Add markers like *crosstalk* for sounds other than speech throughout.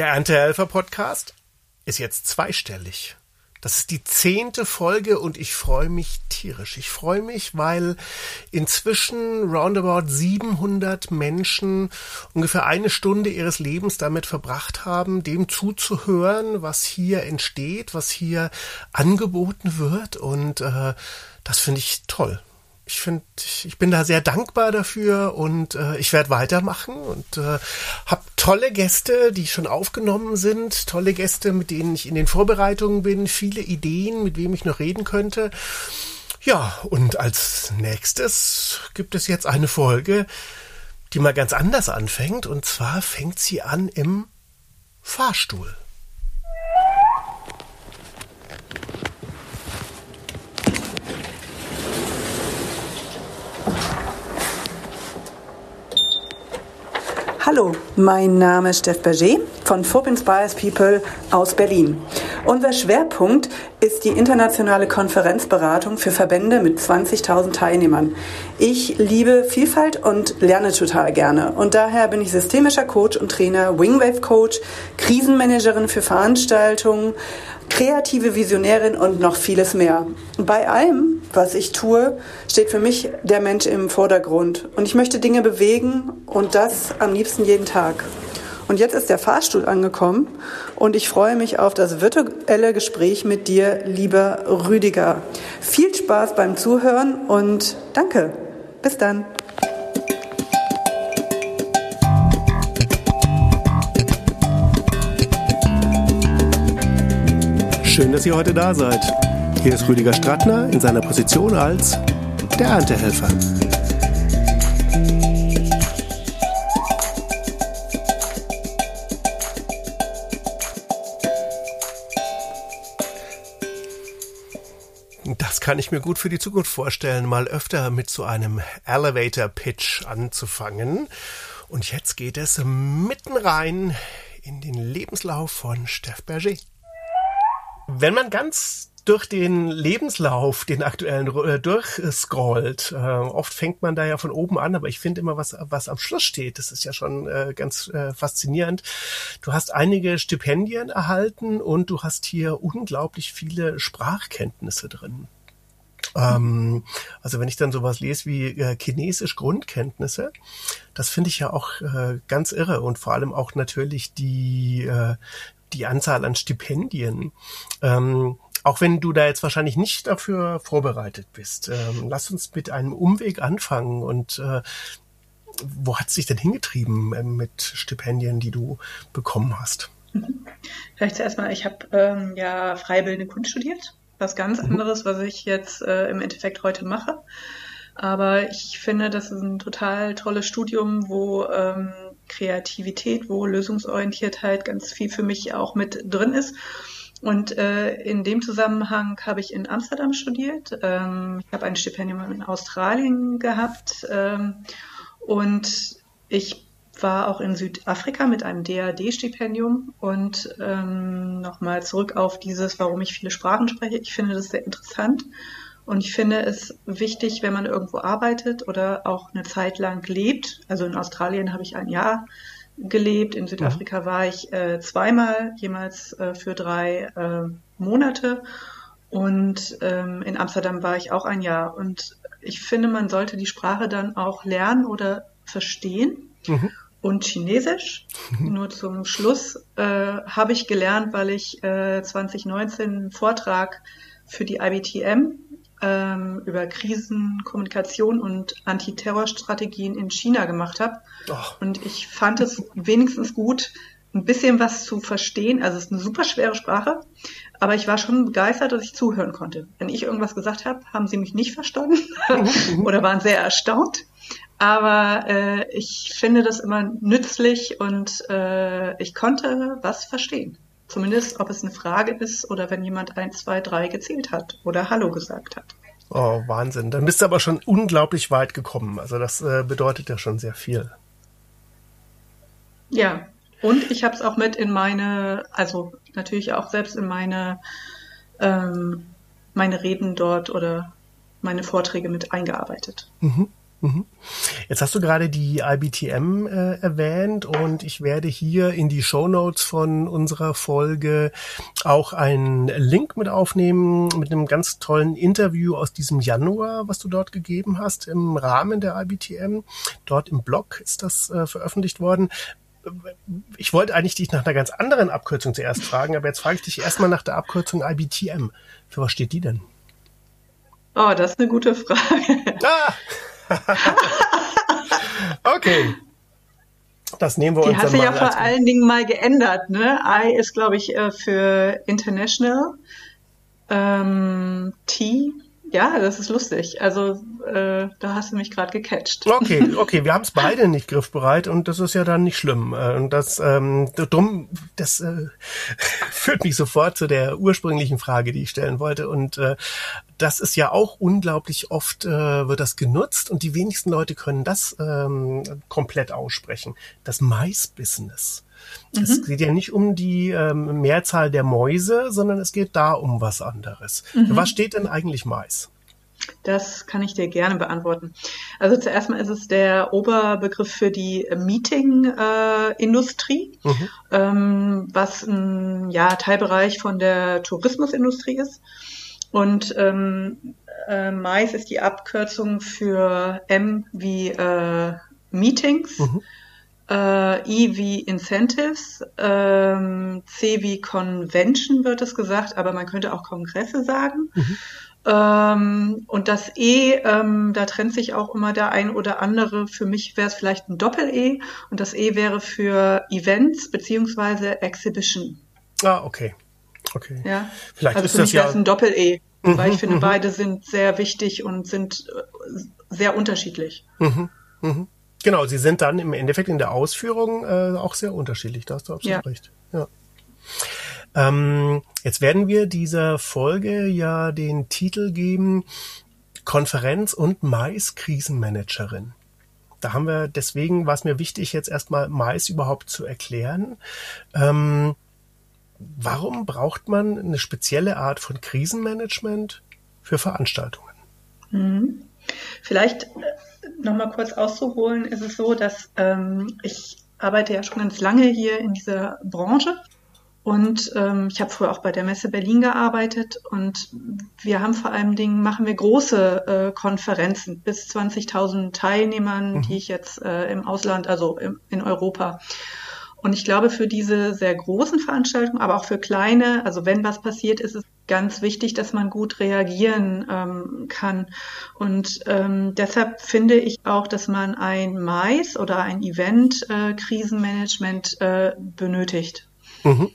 Der Erntehelfer Podcast ist jetzt zweistellig. Das ist die zehnte Folge und ich freue mich tierisch. Ich freue mich, weil inzwischen roundabout 700 Menschen ungefähr eine Stunde ihres Lebens damit verbracht haben, dem zuzuhören, was hier entsteht, was hier angeboten wird und äh, das finde ich toll ich finde, ich bin da sehr dankbar dafür und äh, ich werde weitermachen und äh, habe tolle Gäste, die schon aufgenommen sind, tolle Gäste, mit denen ich in den Vorbereitungen bin, viele Ideen, mit wem ich noch reden könnte. Ja, und als nächstes gibt es jetzt eine Folge, die mal ganz anders anfängt und zwar fängt sie an im Fahrstuhl. Hallo, mein Name ist Steff Berger von Fob Inspires People aus Berlin. Unser Schwerpunkt ist die internationale Konferenzberatung für Verbände mit 20.000 Teilnehmern. Ich liebe Vielfalt und lerne total gerne. Und daher bin ich systemischer Coach und Trainer, Wingwave Coach, Krisenmanagerin für Veranstaltungen, kreative Visionärin und noch vieles mehr. Bei allem, was ich tue, steht für mich der Mensch im Vordergrund. Und ich möchte Dinge bewegen und das am liebsten jeden Tag. Und jetzt ist der Fahrstuhl angekommen und ich freue mich auf das virtuelle Gespräch mit dir, lieber Rüdiger. Viel Spaß beim Zuhören und danke. Bis dann. Schön, dass ihr heute da seid. Hier ist Rüdiger Strattner in seiner Position als der Erntehelfer. Das kann ich mir gut für die Zukunft vorstellen, mal öfter mit so einem Elevator Pitch anzufangen. Und jetzt geht es mitten rein in den Lebenslauf von Steff Berger. Wenn man ganz durch den Lebenslauf, den aktuellen, äh, durchscrollt. Äh, oft fängt man da ja von oben an, aber ich finde immer, was, was am Schluss steht, das ist ja schon äh, ganz äh, faszinierend. Du hast einige Stipendien erhalten und du hast hier unglaublich viele Sprachkenntnisse drin. Ähm, also wenn ich dann sowas lese wie äh, Chinesisch Grundkenntnisse, das finde ich ja auch äh, ganz irre und vor allem auch natürlich die äh, die Anzahl an Stipendien. Ähm, auch wenn du da jetzt wahrscheinlich nicht dafür vorbereitet bist, ähm, lass uns mit einem Umweg anfangen und äh, wo hat es dich denn hingetrieben äh, mit Stipendien, die du bekommen hast? Mhm. Vielleicht zuerst mal, ich habe ähm, ja freibildende Kunst studiert, was ganz mhm. anderes, was ich jetzt äh, im Endeffekt heute mache. Aber ich finde, das ist ein total tolles Studium, wo ähm, Kreativität, wo Lösungsorientiertheit ganz viel für mich auch mit drin ist. Und äh, in dem Zusammenhang habe ich in Amsterdam studiert. Ähm, ich habe ein Stipendium in Australien gehabt ähm, und ich war auch in Südafrika mit einem DAD-Stipendium und ähm, nochmal zurück auf dieses, warum ich viele Sprachen spreche. Ich finde das sehr interessant und ich finde es wichtig, wenn man irgendwo arbeitet oder auch eine Zeit lang lebt. Also in Australien habe ich ein Jahr gelebt, in Südafrika mhm. war ich äh, zweimal, jemals äh, für drei äh, Monate. Und ähm, in Amsterdam war ich auch ein Jahr. Und ich finde, man sollte die Sprache dann auch lernen oder verstehen. Mhm. Und Chinesisch, mhm. nur zum Schluss, äh, habe ich gelernt, weil ich äh, 2019 einen Vortrag für die IBTM ähm, über Krisenkommunikation und Antiterrorstrategien in China gemacht habe. Und ich fand es wenigstens gut, ein bisschen was zu verstehen. Also es ist eine super schwere Sprache, aber ich war schon begeistert, dass ich zuhören konnte. Wenn ich irgendwas gesagt habe, haben sie mich nicht verstanden *laughs* oder waren sehr erstaunt. Aber äh, ich finde das immer nützlich und äh, ich konnte was verstehen. Zumindest, ob es eine Frage ist oder wenn jemand eins, zwei, drei gezählt hat oder Hallo gesagt hat. Oh, Wahnsinn. Dann bist du aber schon unglaublich weit gekommen. Also das äh, bedeutet ja schon sehr viel. Ja, und ich habe es auch mit in meine, also natürlich auch selbst in meine, ähm, meine Reden dort oder meine Vorträge mit eingearbeitet. Mhm. Mhm. Jetzt hast du gerade die IBTM äh, erwähnt und ich werde hier in die Show Notes von unserer Folge auch einen Link mit aufnehmen mit einem ganz tollen Interview aus diesem Januar, was du dort gegeben hast im Rahmen der IBTM. Dort im Blog ist das äh, veröffentlicht worden. Ich wollte eigentlich dich nach einer ganz anderen Abkürzung zuerst fragen, aber jetzt frage ich dich erstmal nach der Abkürzung IBTM. Für was steht die denn? Oh, das ist eine gute Frage. Ah! *laughs* okay. Das nehmen wir Die uns hat sich ja vor allen Dingen mal geändert. Ne? I ist, glaube ich, äh, für International. Ähm, T ja, das ist lustig. Also äh, da hast du mich gerade gecatcht. Okay, *laughs* okay, wir haben es beide nicht griffbereit und das ist ja dann nicht schlimm. Äh, und das ähm, drum, das äh, *laughs* führt mich sofort zu der ursprünglichen Frage, die ich stellen wollte. Und äh, das ist ja auch unglaublich oft äh, wird das genutzt und die wenigsten Leute können das ähm, komplett aussprechen. Das Mais-Business. Mhm. Es geht ja nicht um die ähm, Mehrzahl der Mäuse, sondern es geht da um was anderes. Mhm. Was steht denn eigentlich Mais? Das kann ich dir gerne beantworten. Also zuerst mal ist es der Oberbegriff für die Meeting-Industrie, äh, mhm. ähm, was ein ja, Teilbereich von der Tourismusindustrie ist. Und ähm, äh, Mais ist die Abkürzung für M wie äh, Meetings. Mhm äh, E wie Incentives, ähm, C wie Convention wird es gesagt, aber man könnte auch Kongresse sagen. Mhm. Ähm, und das E, ähm, da trennt sich auch immer der ein oder andere. Für mich wäre es vielleicht ein Doppel-E und das E wäre für Events beziehungsweise Exhibition. Ah, okay. Okay. Ja. Vielleicht also ist für das mich ja ein Doppel-E, mhm, weil ich finde, mhm. beide sind sehr wichtig und sind äh, sehr unterschiedlich. Mhm, mhm. Genau, sie sind dann im Endeffekt in der Ausführung äh, auch sehr unterschiedlich. Da hast du absolut ja. recht. Ja. Ähm, jetzt werden wir dieser Folge ja den Titel geben Konferenz und Mais Krisenmanagerin. Da haben wir, deswegen war es mir wichtig, jetzt erstmal Mais überhaupt zu erklären. Ähm, warum braucht man eine spezielle Art von Krisenmanagement für Veranstaltungen? Mhm. Vielleicht nochmal kurz auszuholen, ist es so, dass ähm, ich arbeite ja schon ganz lange hier in dieser Branche und ähm, ich habe früher auch bei der Messe Berlin gearbeitet und wir haben vor allem Dingen, machen wir große äh, Konferenzen bis 20.000 Teilnehmern, mhm. die ich jetzt äh, im Ausland, also im, in Europa und ich glaube, für diese sehr großen Veranstaltungen, aber auch für kleine, also wenn was passiert, ist es ganz wichtig, dass man gut reagieren ähm, kann. Und ähm, deshalb finde ich auch, dass man ein Mais oder ein Event-Krisenmanagement äh, äh, benötigt. Mhm.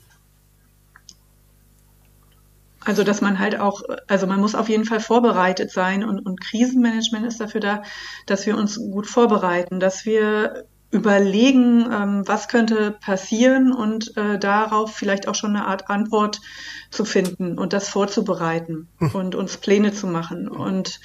Also, dass man halt auch, also man muss auf jeden Fall vorbereitet sein und, und Krisenmanagement ist dafür da, dass wir uns gut vorbereiten, dass wir überlegen, ähm, was könnte passieren und äh, darauf vielleicht auch schon eine Art Antwort zu finden und das vorzubereiten hm. und uns Pläne zu machen. Und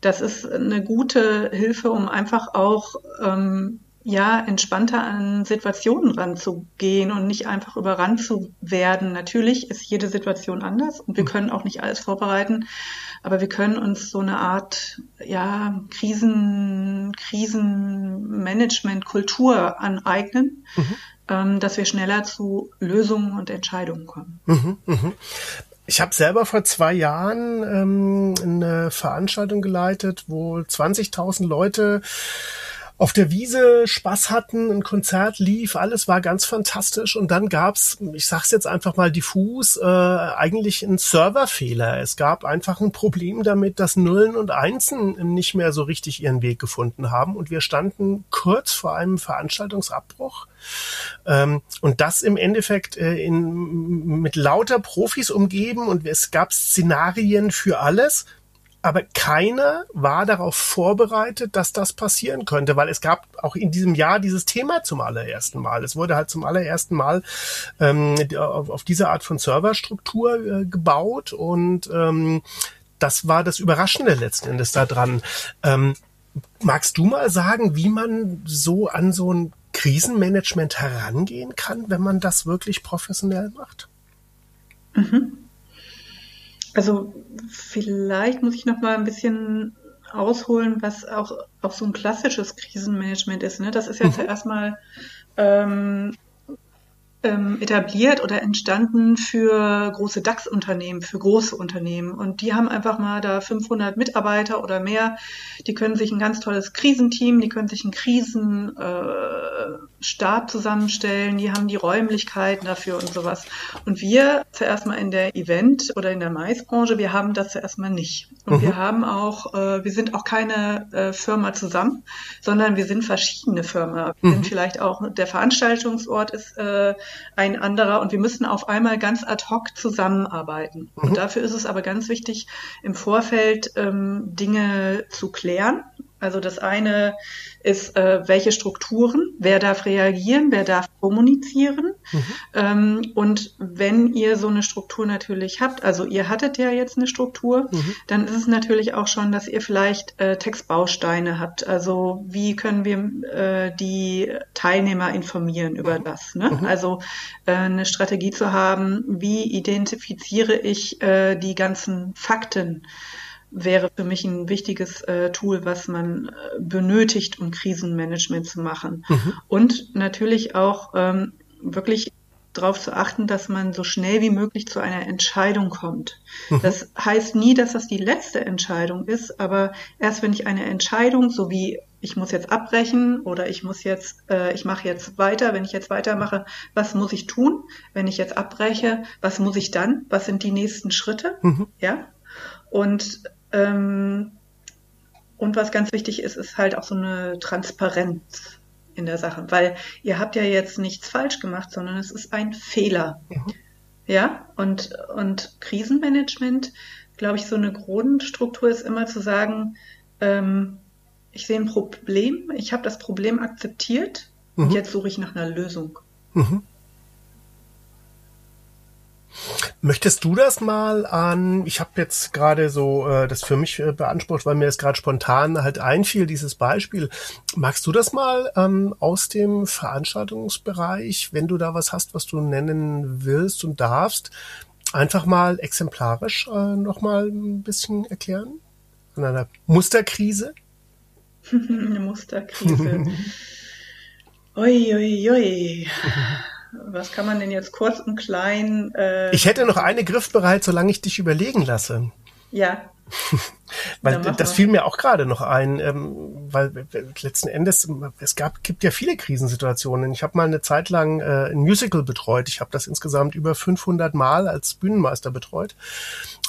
das ist eine gute Hilfe, um einfach auch ähm, ja, entspannter an Situationen ranzugehen und nicht einfach überrannt zu werden. Natürlich ist jede Situation anders und wir hm. können auch nicht alles vorbereiten, aber wir können uns so eine Art, ja, Krisen, Krisenmanagement-Kultur aneignen, mhm. ähm, dass wir schneller zu Lösungen und Entscheidungen kommen. Mhm, mh. Ich habe selber vor zwei Jahren ähm, eine Veranstaltung geleitet, wo 20.000 Leute auf der Wiese Spaß hatten, ein Konzert lief, alles war ganz fantastisch und dann gab's, ich sag's jetzt einfach mal diffus, äh, eigentlich einen Serverfehler. Es gab einfach ein Problem damit, dass Nullen und Einsen nicht mehr so richtig ihren Weg gefunden haben und wir standen kurz vor einem Veranstaltungsabbruch. Ähm, und das im Endeffekt äh, in, mit lauter Profis umgeben und es gab Szenarien für alles aber keiner war darauf vorbereitet, dass das passieren könnte, weil es gab auch in diesem Jahr dieses Thema zum allerersten Mal. Es wurde halt zum allerersten Mal ähm, auf, auf diese Art von Serverstruktur äh, gebaut und ähm, das war das Überraschende letzten Endes daran. Ähm, magst du mal sagen, wie man so an so ein Krisenmanagement herangehen kann, wenn man das wirklich professionell macht? Mhm. Also vielleicht muss ich noch mal ein bisschen ausholen, was auch, auch so ein klassisches Krisenmanagement ist. Ne? Das ist ja mhm. zuerst mal ähm, ähm, etabliert oder entstanden für große DAX-Unternehmen, für große Unternehmen. Und die haben einfach mal da 500 Mitarbeiter oder mehr. Die können sich ein ganz tolles Krisenteam, die können sich einen Krisenstab äh, zusammenstellen, die haben die Räumlichkeiten dafür und sowas. Und wir zuerst mal in der Event- oder in der Maisbranche, wir haben das zuerst mal nicht. Und mhm. wir haben auch, äh, wir sind auch keine äh, Firma zusammen, sondern wir sind verschiedene Firmen. Wir mhm. sind vielleicht auch, der Veranstaltungsort ist äh, ein anderer und wir müssen auf einmal ganz ad hoc zusammenarbeiten. Mhm. Und dafür ist es aber ganz wichtig, im Vorfeld ähm, Dinge zu klären also das eine ist, äh, welche Strukturen, wer darf reagieren, wer darf kommunizieren. Mhm. Ähm, und wenn ihr so eine Struktur natürlich habt, also ihr hattet ja jetzt eine Struktur, mhm. dann ist es natürlich auch schon, dass ihr vielleicht äh, Textbausteine habt. Also wie können wir äh, die Teilnehmer informieren über mhm. das? Ne? Mhm. Also äh, eine Strategie zu haben, wie identifiziere ich äh, die ganzen Fakten wäre für mich ein wichtiges äh, Tool, was man äh, benötigt, um Krisenmanagement zu machen. Mhm. Und natürlich auch ähm, wirklich darauf zu achten, dass man so schnell wie möglich zu einer Entscheidung kommt. Mhm. Das heißt nie, dass das die letzte Entscheidung ist, aber erst wenn ich eine Entscheidung, so wie ich muss jetzt abbrechen oder ich muss jetzt, äh, ich mache jetzt weiter, wenn ich jetzt weitermache, was muss ich tun? Wenn ich jetzt abbreche, was muss ich dann? Was sind die nächsten Schritte? Mhm. Ja. Und ähm, und was ganz wichtig ist, ist halt auch so eine Transparenz in der Sache, weil ihr habt ja jetzt nichts falsch gemacht, sondern es ist ein Fehler. Mhm. Ja, und, und Krisenmanagement, glaube ich, so eine Grundstruktur ist immer zu sagen, ähm, ich sehe ein Problem, ich habe das Problem akzeptiert mhm. und jetzt suche ich nach einer Lösung. Mhm. Möchtest du das mal an, ich habe jetzt gerade so äh, das für mich äh, beansprucht, weil mir es gerade spontan halt einfiel, dieses Beispiel. Magst du das mal ähm, aus dem Veranstaltungsbereich, wenn du da was hast, was du nennen willst und darfst, einfach mal exemplarisch äh, nochmal ein bisschen erklären? An einer Musterkrise? *laughs* Eine Musterkrise. ui, ui, ui. Was kann man denn jetzt kurz und klein? Äh, ich hätte noch eine griffbereit, solange ich dich überlegen lasse. Ja. *laughs* weil das fiel mir auch gerade noch ein, ähm, weil letzten Endes es gab gibt ja viele Krisensituationen. Ich habe mal eine Zeit lang äh, ein Musical betreut. Ich habe das insgesamt über 500 Mal als Bühnenmeister betreut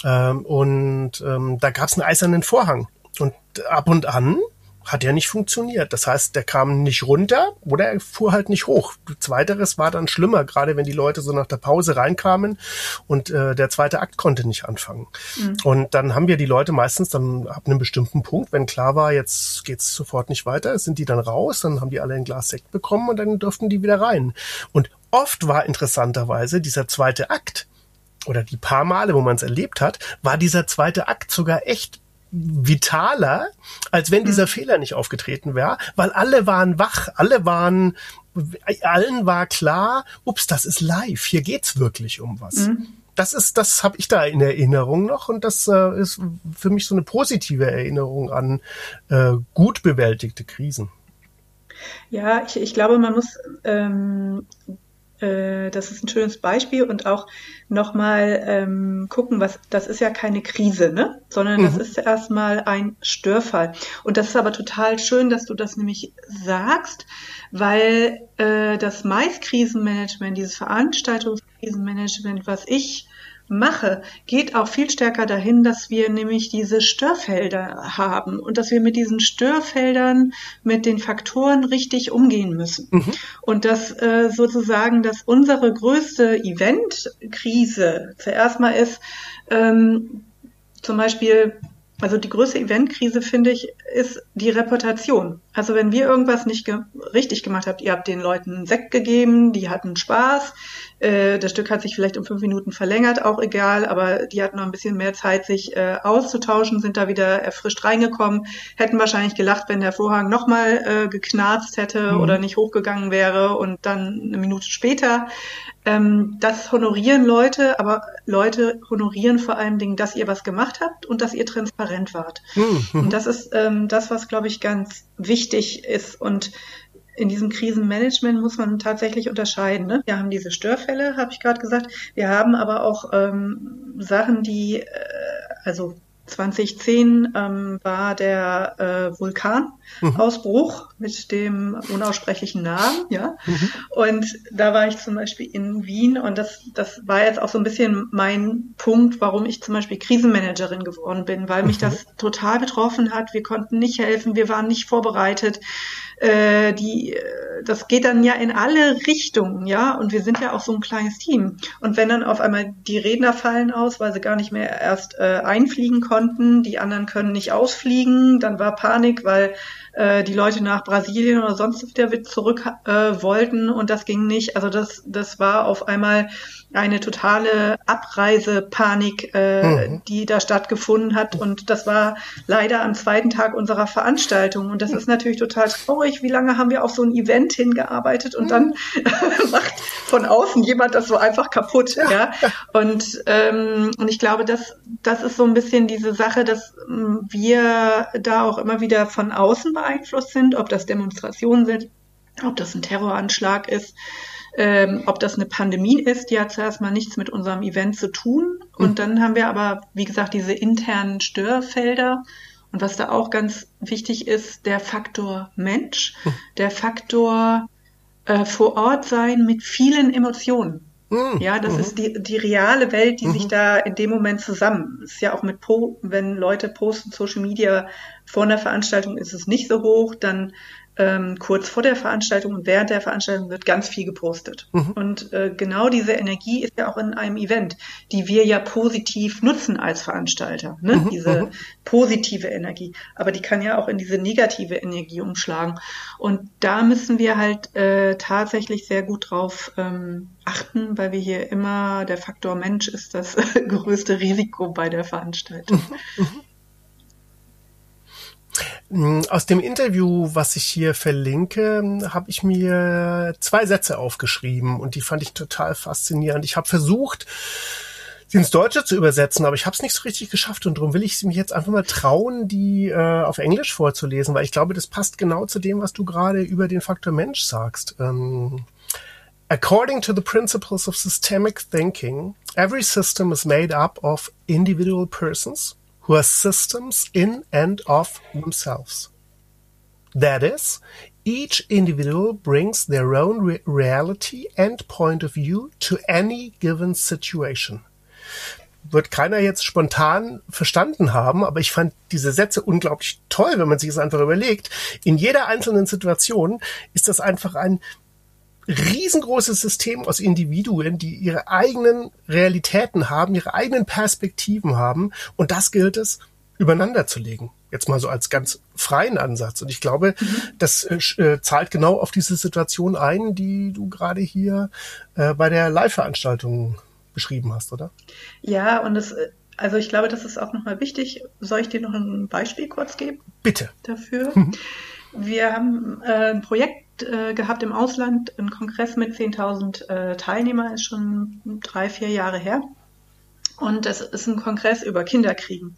ähm, und ähm, da gab es einen eisernen Vorhang und ab und an hat ja nicht funktioniert. Das heißt, der kam nicht runter oder er fuhr halt nicht hoch. Zweiteres war dann schlimmer, gerade wenn die Leute so nach der Pause reinkamen und äh, der zweite Akt konnte nicht anfangen. Mhm. Und dann haben wir die Leute meistens dann ab einem bestimmten Punkt, wenn klar war, jetzt geht's sofort nicht weiter, sind die dann raus, dann haben die alle ein Glas Sekt bekommen und dann durften die wieder rein. Und oft war interessanterweise dieser zweite Akt oder die paar Male, wo man es erlebt hat, war dieser zweite Akt sogar echt vitaler, als wenn dieser mhm. Fehler nicht aufgetreten wäre, weil alle waren wach, alle waren, allen war klar, ups, das ist live, hier geht's wirklich um was. Mhm. Das ist, das habe ich da in Erinnerung noch und das äh, ist für mich so eine positive Erinnerung an äh, gut bewältigte Krisen. Ja, ich, ich glaube, man muss ähm, äh, das ist ein schönes Beispiel und auch nochmal ähm, gucken, was das ist ja keine Krise, ne? Sondern mhm. das ist erstmal ein Störfall. Und das ist aber total schön, dass du das nämlich sagst, weil äh, das Maiskrisenmanagement, dieses Veranstaltungskrisenmanagement, was ich mache, geht auch viel stärker dahin, dass wir nämlich diese Störfelder haben und dass wir mit diesen Störfeldern, mit den Faktoren richtig umgehen müssen. Mhm. Und dass äh, sozusagen, dass unsere größte Eventkrise zuerst mal ist, ähm, zum Beispiel also die größte Eventkrise, finde ich, ist die Reputation. Also wenn wir irgendwas nicht ge richtig gemacht habt, ihr habt den Leuten Sekt gegeben, die hatten Spaß, Äh, das Stück hat sich vielleicht um fünf Minuten verlängert, auch egal, aber die hatten noch ein bisschen mehr Zeit, sich äh, auszutauschen, sind da wieder erfrischt reingekommen, hätten wahrscheinlich gelacht, wenn der Vorhang nochmal äh, geknarzt hätte mhm. oder nicht hochgegangen wäre und dann eine Minute später. Ähm, das honorieren Leute, aber Leute honorieren vor allen Dingen, dass ihr was gemacht habt und dass ihr transparent wart. Mhm. Und das ist ähm, das, was, glaube ich, ganz wichtig ist und in diesem Krisenmanagement muss man tatsächlich unterscheiden. Ne? Wir haben diese Störfälle, habe ich gerade gesagt. Wir haben aber auch ähm, Sachen, die, äh, also 2010 ähm, war der äh, Vulkanausbruch mhm. mit dem unaussprechlichen Namen, ja. Mhm. Und da war ich zum Beispiel in Wien und das, das war jetzt auch so ein bisschen mein Punkt, warum ich zum Beispiel Krisenmanagerin geworden bin, weil mich mhm. das total betroffen hat. Wir konnten nicht helfen, wir waren nicht vorbereitet äh, die, äh, das geht dann ja in alle Richtungen, ja, und wir sind ja auch so ein kleines Team. Und wenn dann auf einmal die Redner fallen aus, weil sie gar nicht mehr erst äh, einfliegen konnten, die anderen können nicht ausfliegen, dann war Panik, weil äh, die Leute nach Brasilien oder sonst wieder zurück äh, wollten und das ging nicht. Also das, das war auf einmal eine totale Abreisepanik, äh, mhm. die da stattgefunden hat. Und das war leider am zweiten Tag unserer Veranstaltung. Und das ist natürlich total traurig. Wie lange haben wir auf so ein Event hingearbeitet und dann mhm. *laughs* macht von außen jemand das so einfach kaputt. Ja. Und, ähm, und ich glaube, das, das ist so ein bisschen diese Sache, dass ähm, wir da auch immer wieder von außen beeinflusst sind, ob das Demonstrationen sind, ob das ein Terroranschlag ist ähm, ob das eine Pandemie ist, die hat zuerst mal nichts mit unserem Event zu tun. Und mhm. dann haben wir aber, wie gesagt, diese internen Störfelder. Und was da auch ganz wichtig ist, der Faktor Mensch, mhm. der Faktor äh, vor Ort sein mit vielen Emotionen. Mhm. Ja, das mhm. ist die, die reale Welt, die sich mhm. da in dem Moment zusammen. Ist ja auch mit, po wenn Leute posten Social Media vor einer Veranstaltung ist es nicht so hoch, dann ähm, kurz vor der Veranstaltung und während der Veranstaltung wird ganz viel gepostet. Mhm. Und äh, genau diese Energie ist ja auch in einem Event, die wir ja positiv nutzen als Veranstalter. Ne? Mhm. Diese mhm. positive Energie. Aber die kann ja auch in diese negative Energie umschlagen. Und da müssen wir halt äh, tatsächlich sehr gut drauf ähm, achten, weil wir hier immer, der Faktor Mensch ist das *laughs* größte Risiko bei der Veranstaltung. Mhm. Mm, aus dem Interview, was ich hier verlinke, habe ich mir zwei Sätze aufgeschrieben und die fand ich total faszinierend. Ich habe versucht, sie ins Deutsche zu übersetzen, aber ich habe es nicht so richtig geschafft und darum will ich mich jetzt einfach mal trauen, die äh, auf Englisch vorzulesen, weil ich glaube, das passt genau zu dem, was du gerade über den Faktor Mensch sagst. Ähm, According to the principles of systemic thinking, every system is made up of individual persons who are systems in and of themselves. That is, each individual brings their own re reality and point of view to any given situation. Wird keiner jetzt spontan verstanden haben, aber ich fand diese Sätze unglaublich toll, wenn man sich das einfach überlegt. In jeder einzelnen Situation ist das einfach ein riesengroßes System aus Individuen, die ihre eigenen Realitäten haben, ihre eigenen Perspektiven haben. Und das gilt es, übereinander zu legen. Jetzt mal so als ganz freien Ansatz. Und ich glaube, mhm. das äh, äh, zahlt genau auf diese Situation ein, die du gerade hier äh, bei der Live-Veranstaltung beschrieben hast, oder? Ja, und es, also ich glaube, das ist auch nochmal wichtig. Soll ich dir noch ein Beispiel kurz geben? Bitte. Dafür. Mhm. Wir haben äh, ein Projekt äh, gehabt im Ausland, einen Kongress mit 10.000 äh, Teilnehmern, ist schon drei, vier Jahre her. Und das ist ein Kongress über Kinderkriegen.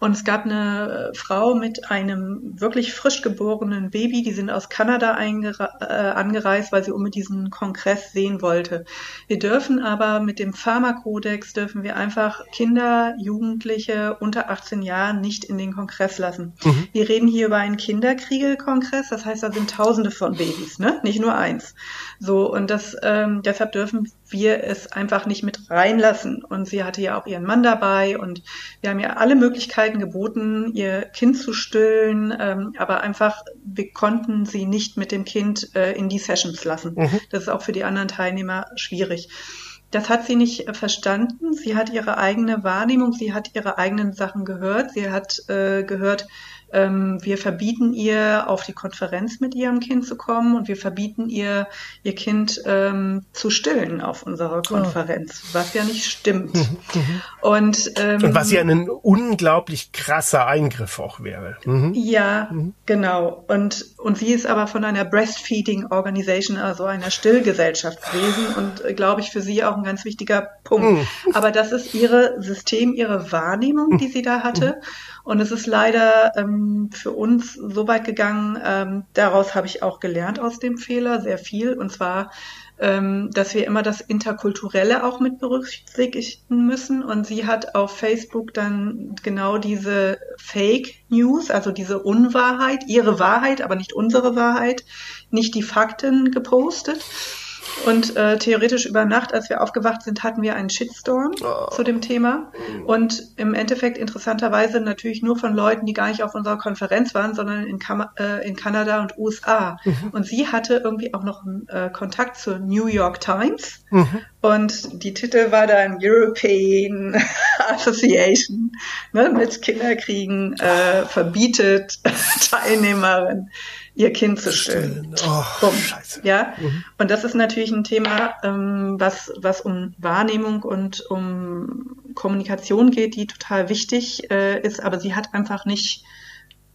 Und es gab eine äh, Frau mit einem wirklich frisch geborenen Baby, die sind aus Kanada äh, angereist, weil sie unbedingt diesen Kongress sehen wollte. Wir dürfen aber mit dem Pharmakodex dürfen wir einfach Kinder, Jugendliche unter 18 Jahren nicht in den Kongress lassen. Mhm. Wir reden hier über einen Kinderkriegelkongress, das heißt, da sind Tausende von Babys, ne? Nicht nur eins. So und das ähm, deshalb dürfen wir es einfach nicht mit reinlassen. Und sie hatte ja auch ihren Mann dabei und wir haben ja alle Möglichkeiten geboten, ihr Kind zu stillen, ähm, aber einfach, wir konnten sie nicht mit dem Kind äh, in die Sessions lassen. Mhm. Das ist auch für die anderen Teilnehmer schwierig. Das hat sie nicht äh, verstanden. Sie hat ihre eigene Wahrnehmung, sie hat ihre eigenen Sachen gehört. Sie hat äh, gehört, ähm, wir verbieten ihr, auf die Konferenz mit ihrem Kind zu kommen und wir verbieten ihr, ihr Kind ähm, zu stillen auf unserer oh. Konferenz, oh. was ja nicht stimmt. Mhm, mhm. und, ähm, und was ja ein unglaublich krasser Eingriff auch wäre. Mhm. Ja, mhm. genau. Und, und sie ist aber von einer Breastfeeding Organization, also einer Stillgesellschaft gewesen und äh, glaube ich für sie auch ein ganz wichtiger Punkt. Mhm. Aber das ist ihre System, ihre Wahrnehmung, die sie da hatte. Und es ist leider ähm, für uns so weit gegangen, ähm, daraus habe ich auch gelernt aus dem Fehler, sehr viel. Und zwar, ähm, dass wir immer das Interkulturelle auch mit berücksichtigen müssen. Und sie hat auf Facebook dann genau diese Fake News, also diese Unwahrheit, ihre Wahrheit, aber nicht unsere Wahrheit, nicht die Fakten gepostet. Und äh, theoretisch über Nacht, als wir aufgewacht sind, hatten wir einen Shitstorm oh. zu dem Thema. Und im Endeffekt interessanterweise natürlich nur von Leuten, die gar nicht auf unserer Konferenz waren, sondern in, Kam äh, in Kanada und USA. Mhm. Und sie hatte irgendwie auch noch einen äh, Kontakt zur New York Times. Mhm. Und die Titel war dann European *laughs* Association ne, mit Kinderkriegen äh, verbietet *laughs* Teilnehmerin ihr Kind zu stillen. Oh, Scheiße. Ja, mhm. und das ist natürlich ein Thema, ähm, was, was um Wahrnehmung und um Kommunikation geht, die total wichtig äh, ist, aber sie hat einfach nicht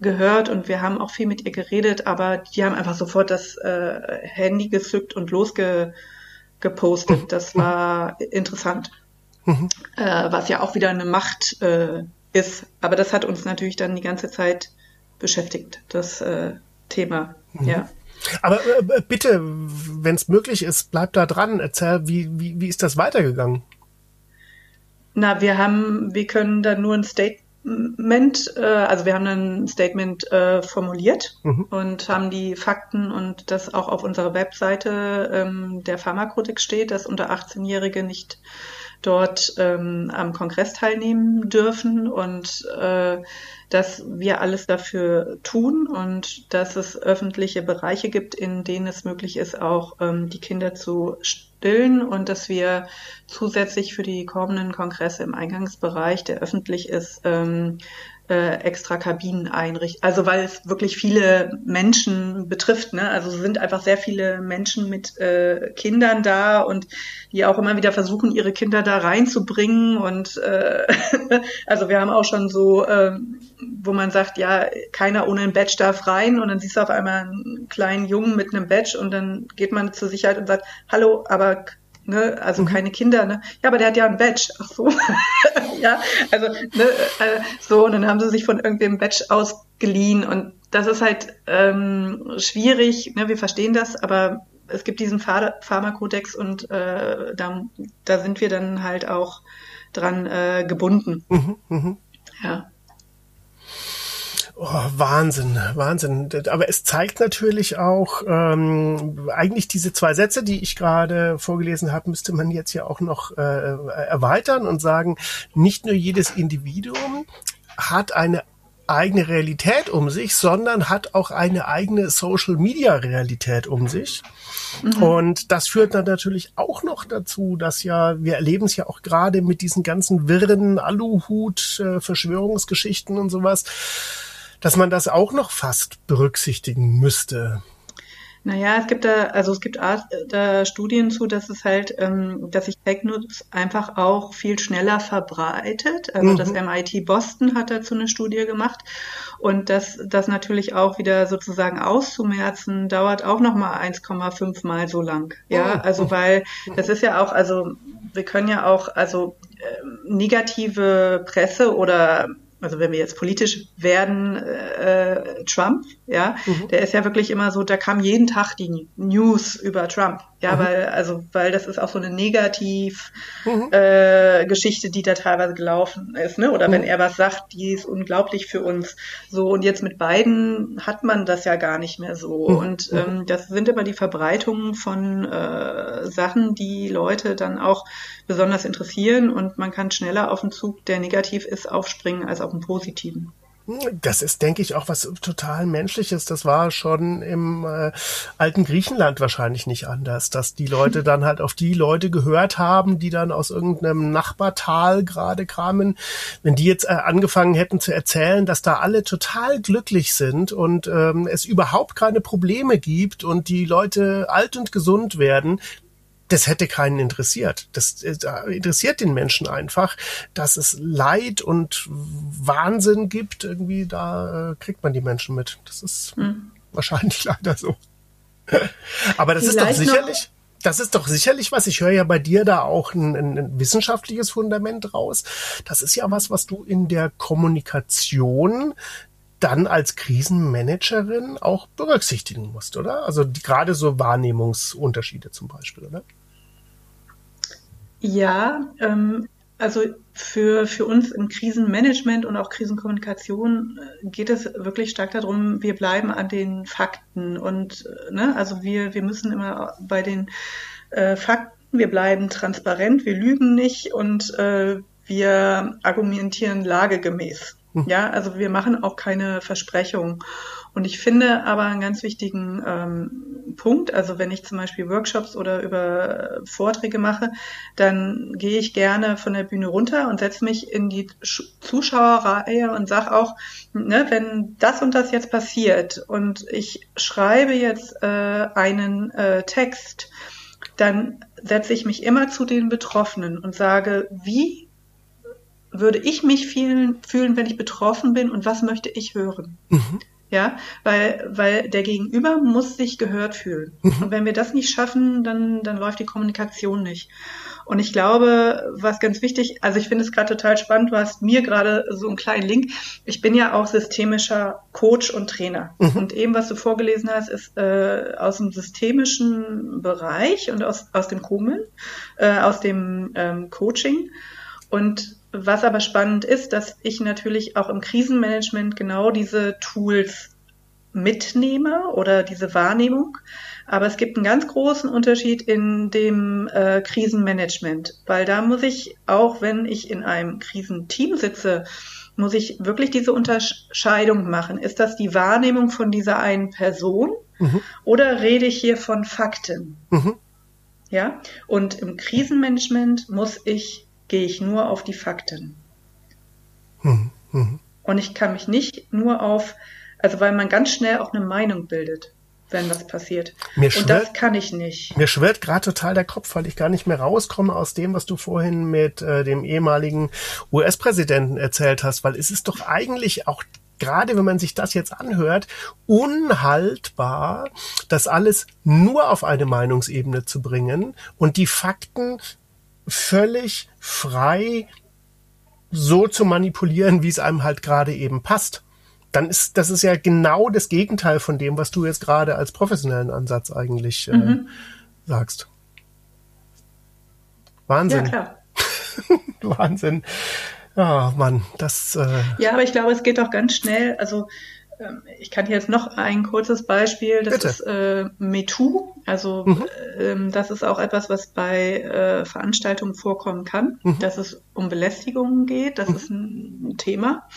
gehört und wir haben auch viel mit ihr geredet, aber die haben einfach sofort das äh, Handy gezückt und losgepostet. Mhm. Das war interessant. Mhm. Äh, was ja auch wieder eine Macht äh, ist. Aber das hat uns natürlich dann die ganze Zeit beschäftigt. Das äh, Thema. Mhm. Ja. Aber äh, bitte, wenn es möglich ist, bleib da dran. Erzähl, wie, wie, wie ist das weitergegangen? Na, wir haben, wir können da nur ein Statement, äh, also wir haben ein Statement äh, formuliert mhm. und haben die Fakten und das auch auf unserer Webseite ähm, der Pharmakodex steht, dass unter 18-Jährige nicht dort ähm, am Kongress teilnehmen dürfen und äh, dass wir alles dafür tun und dass es öffentliche Bereiche gibt, in denen es möglich ist, auch ähm, die Kinder zu stillen und dass wir zusätzlich für die kommenden Kongresse im Eingangsbereich, der öffentlich ist, ähm, äh, extra Kabinen einrichten. Also weil es wirklich viele Menschen betrifft. Ne? Also sind einfach sehr viele Menschen mit äh, Kindern da und die auch immer wieder versuchen, ihre Kinder da reinzubringen. Und äh, *laughs* also wir haben auch schon so, äh, wo man sagt, ja, keiner ohne ein Badge darf rein und dann siehst du auf einmal einen kleinen Jungen mit einem Badge und dann geht man zur Sicherheit und sagt, hallo, aber ne, also mhm. keine Kinder, ne? Ja, aber der hat ja ein Badge. Ach so. *laughs* ja, also ne, äh, so, und dann haben sie sich von irgendwem Badge ausgeliehen und das ist halt ähm, schwierig, ne? Wir verstehen das, aber es gibt diesen Pharmakodex und äh, da, da sind wir dann halt auch dran äh, gebunden. Mhm, mh. Ja. Oh, Wahnsinn, Wahnsinn. Aber es zeigt natürlich auch, ähm, eigentlich diese zwei Sätze, die ich gerade vorgelesen habe, müsste man jetzt ja auch noch äh, erweitern und sagen, nicht nur jedes Individuum hat eine eigene Realität um sich, sondern hat auch eine eigene Social Media Realität um sich. Mhm. Und das führt dann natürlich auch noch dazu, dass ja, wir erleben es ja auch gerade mit diesen ganzen wirren Aluhut, äh, Verschwörungsgeschichten und sowas dass man das auch noch fast berücksichtigen müsste. Naja, es gibt da, also es gibt da Studien zu, dass es halt, ähm, dass sich Fake News einfach auch viel schneller verbreitet. Also mhm. das MIT Boston hat dazu eine Studie gemacht und das, das natürlich auch wieder sozusagen auszumerzen, dauert auch nochmal 1,5 mal so lang. Ja, oh. also weil das ist ja auch, also wir können ja auch, also äh, negative Presse oder also wenn wir jetzt politisch werden, äh, Trump, ja, mhm. der ist ja wirklich immer so, da kam jeden Tag die News über Trump. Ja, mhm. weil, also, weil das ist auch so eine Negativ-Geschichte, mhm. äh, die da teilweise gelaufen ist, ne? Oder mhm. wenn er was sagt, die ist unglaublich für uns. So, und jetzt mit beiden hat man das ja gar nicht mehr so. Mhm. Und mhm. ähm, das sind immer die Verbreitungen von äh, Sachen, die Leute dann auch besonders interessieren und man kann schneller auf den Zug, der negativ ist, aufspringen als auf den positiven. Das ist, denke ich, auch was total Menschliches. Das war schon im äh, alten Griechenland wahrscheinlich nicht anders, dass die Leute *laughs* dann halt auf die Leute gehört haben, die dann aus irgendeinem Nachbartal gerade kamen. Wenn die jetzt äh, angefangen hätten zu erzählen, dass da alle total glücklich sind und ähm, es überhaupt keine Probleme gibt und die Leute alt und gesund werden, das hätte keinen interessiert. Das äh, interessiert den Menschen einfach, dass es Leid und Wahnsinn gibt. Irgendwie da äh, kriegt man die Menschen mit. Das ist hm. wahrscheinlich *laughs* leider so. Aber das Vielleicht ist doch sicherlich. Das ist doch sicherlich was. Ich höre ja bei dir da auch ein, ein, ein wissenschaftliches Fundament raus. Das ist ja was, was du in der Kommunikation dann als Krisenmanagerin auch berücksichtigen musst, oder? Also die, gerade so Wahrnehmungsunterschiede zum Beispiel, oder? Ja, ähm, also für, für uns im Krisenmanagement und auch Krisenkommunikation äh, geht es wirklich stark darum, wir bleiben an den Fakten und äh, ne, also wir, wir müssen immer bei den äh, Fakten, wir bleiben transparent, wir lügen nicht und äh, wir argumentieren lagegemäß. Hm. Ja, also wir machen auch keine Versprechungen. Und ich finde aber einen ganz wichtigen ähm, Punkt, also wenn ich zum Beispiel Workshops oder über Vorträge mache, dann gehe ich gerne von der Bühne runter und setze mich in die Zuschauerreihe und sage auch, ne, wenn das und das jetzt passiert und ich schreibe jetzt äh, einen äh, Text, dann setze ich mich immer zu den Betroffenen und sage, wie würde ich mich fühlen, fühlen, wenn ich betroffen bin und was möchte ich hören? Mhm. Ja, weil, weil der Gegenüber muss sich gehört fühlen. Mhm. Und wenn wir das nicht schaffen, dann, dann läuft die Kommunikation nicht. Und ich glaube, was ganz wichtig, also ich finde es gerade total spannend, du hast mir gerade so einen kleinen Link. Ich bin ja auch systemischer Coach und Trainer. Mhm. Und eben, was du vorgelesen hast, ist äh, aus dem systemischen Bereich und aus, aus dem Kugeln, äh, aus dem ähm, Coaching. Und was aber spannend ist, dass ich natürlich auch im Krisenmanagement genau diese Tools mitnehme oder diese Wahrnehmung. Aber es gibt einen ganz großen Unterschied in dem äh, Krisenmanagement, weil da muss ich, auch wenn ich in einem Krisenteam sitze, muss ich wirklich diese Unterscheidung machen. Ist das die Wahrnehmung von dieser einen Person mhm. oder rede ich hier von Fakten? Mhm. Ja, und im Krisenmanagement muss ich gehe ich nur auf die Fakten. Mhm. Mhm. Und ich kann mich nicht nur auf, also weil man ganz schnell auch eine Meinung bildet, wenn was passiert. Mir und schwirrt, das kann ich nicht. Mir schwirrt gerade total der Kopf, weil ich gar nicht mehr rauskomme aus dem, was du vorhin mit äh, dem ehemaligen US-Präsidenten erzählt hast, weil es ist doch eigentlich auch gerade wenn man sich das jetzt anhört, unhaltbar, das alles nur auf eine Meinungsebene zu bringen und die Fakten völlig frei so zu manipulieren, wie es einem halt gerade eben passt. Dann ist das ist ja genau das Gegenteil von dem, was du jetzt gerade als professionellen Ansatz eigentlich äh, mhm. sagst. Wahnsinn. Ja. *laughs* Wahnsinn. Ja, oh, Mann, das. Äh ja, aber ich glaube, es geht auch ganz schnell. Also ich kann jetzt noch ein kurzes Beispiel, das Bitte. ist äh, MeToo. Also mhm. ähm, das ist auch etwas, was bei äh, Veranstaltungen vorkommen kann, mhm. dass es um Belästigungen geht. Das mhm. ist ein, ein, Thema.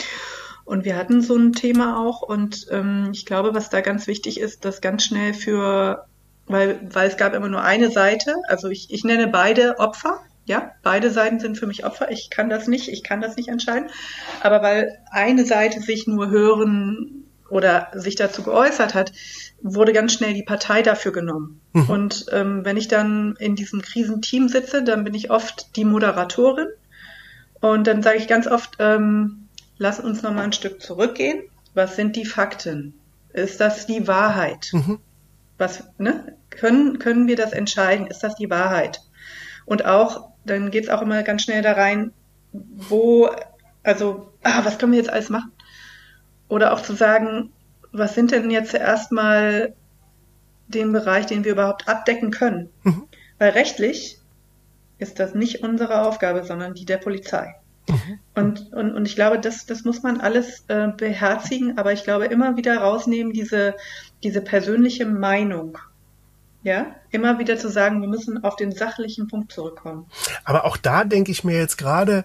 Und wir hatten so ein Thema auch. Und ähm, ich glaube, was da ganz wichtig ist, dass ganz schnell für, weil, weil es gab immer nur eine Seite, also ich, ich nenne beide Opfer. Ja, beide Seiten sind für mich Opfer. Ich kann das nicht, ich kann das nicht entscheiden. Aber weil eine Seite sich nur hören oder sich dazu geäußert hat, wurde ganz schnell die Partei dafür genommen. Mhm. Und ähm, wenn ich dann in diesem Krisenteam sitze, dann bin ich oft die Moderatorin. Und dann sage ich ganz oft, ähm, lass uns noch mal ein Stück zurückgehen. Was sind die Fakten? Ist das die Wahrheit? Mhm. Was, ne? Können, können wir das entscheiden? Ist das die Wahrheit? Und auch, dann geht's auch immer ganz schnell da rein, wo, also, ah, was können wir jetzt alles machen? Oder auch zu sagen, was sind denn jetzt erstmal den Bereich, den wir überhaupt abdecken können? Mhm. Weil rechtlich ist das nicht unsere Aufgabe, sondern die der Polizei. Mhm. Und, und, und ich glaube, das, das muss man alles äh, beherzigen, aber ich glaube, immer wieder rausnehmen, diese, diese persönliche Meinung. Ja, immer wieder zu sagen, wir müssen auf den sachlichen Punkt zurückkommen. Aber auch da denke ich mir jetzt gerade,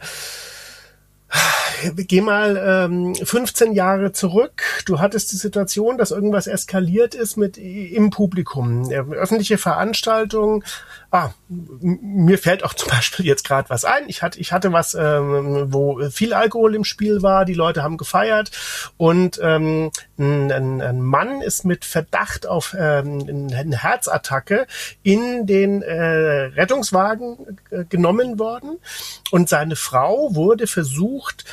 geh mal ähm, 15 Jahre zurück. Du hattest die Situation, dass irgendwas eskaliert ist mit im Publikum. Öffentliche Veranstaltungen. Ah, mir fällt auch *laughs* zum Beispiel jetzt gerade was ein. Ich hatte, ich hatte was, ähm, wo viel Alkohol im Spiel war. Die Leute haben gefeiert und ähm, ein, ein Mann ist mit Verdacht auf ähm, eine Herzattacke in den äh, Rettungswagen äh, genommen worden. Und seine Frau wurde versucht,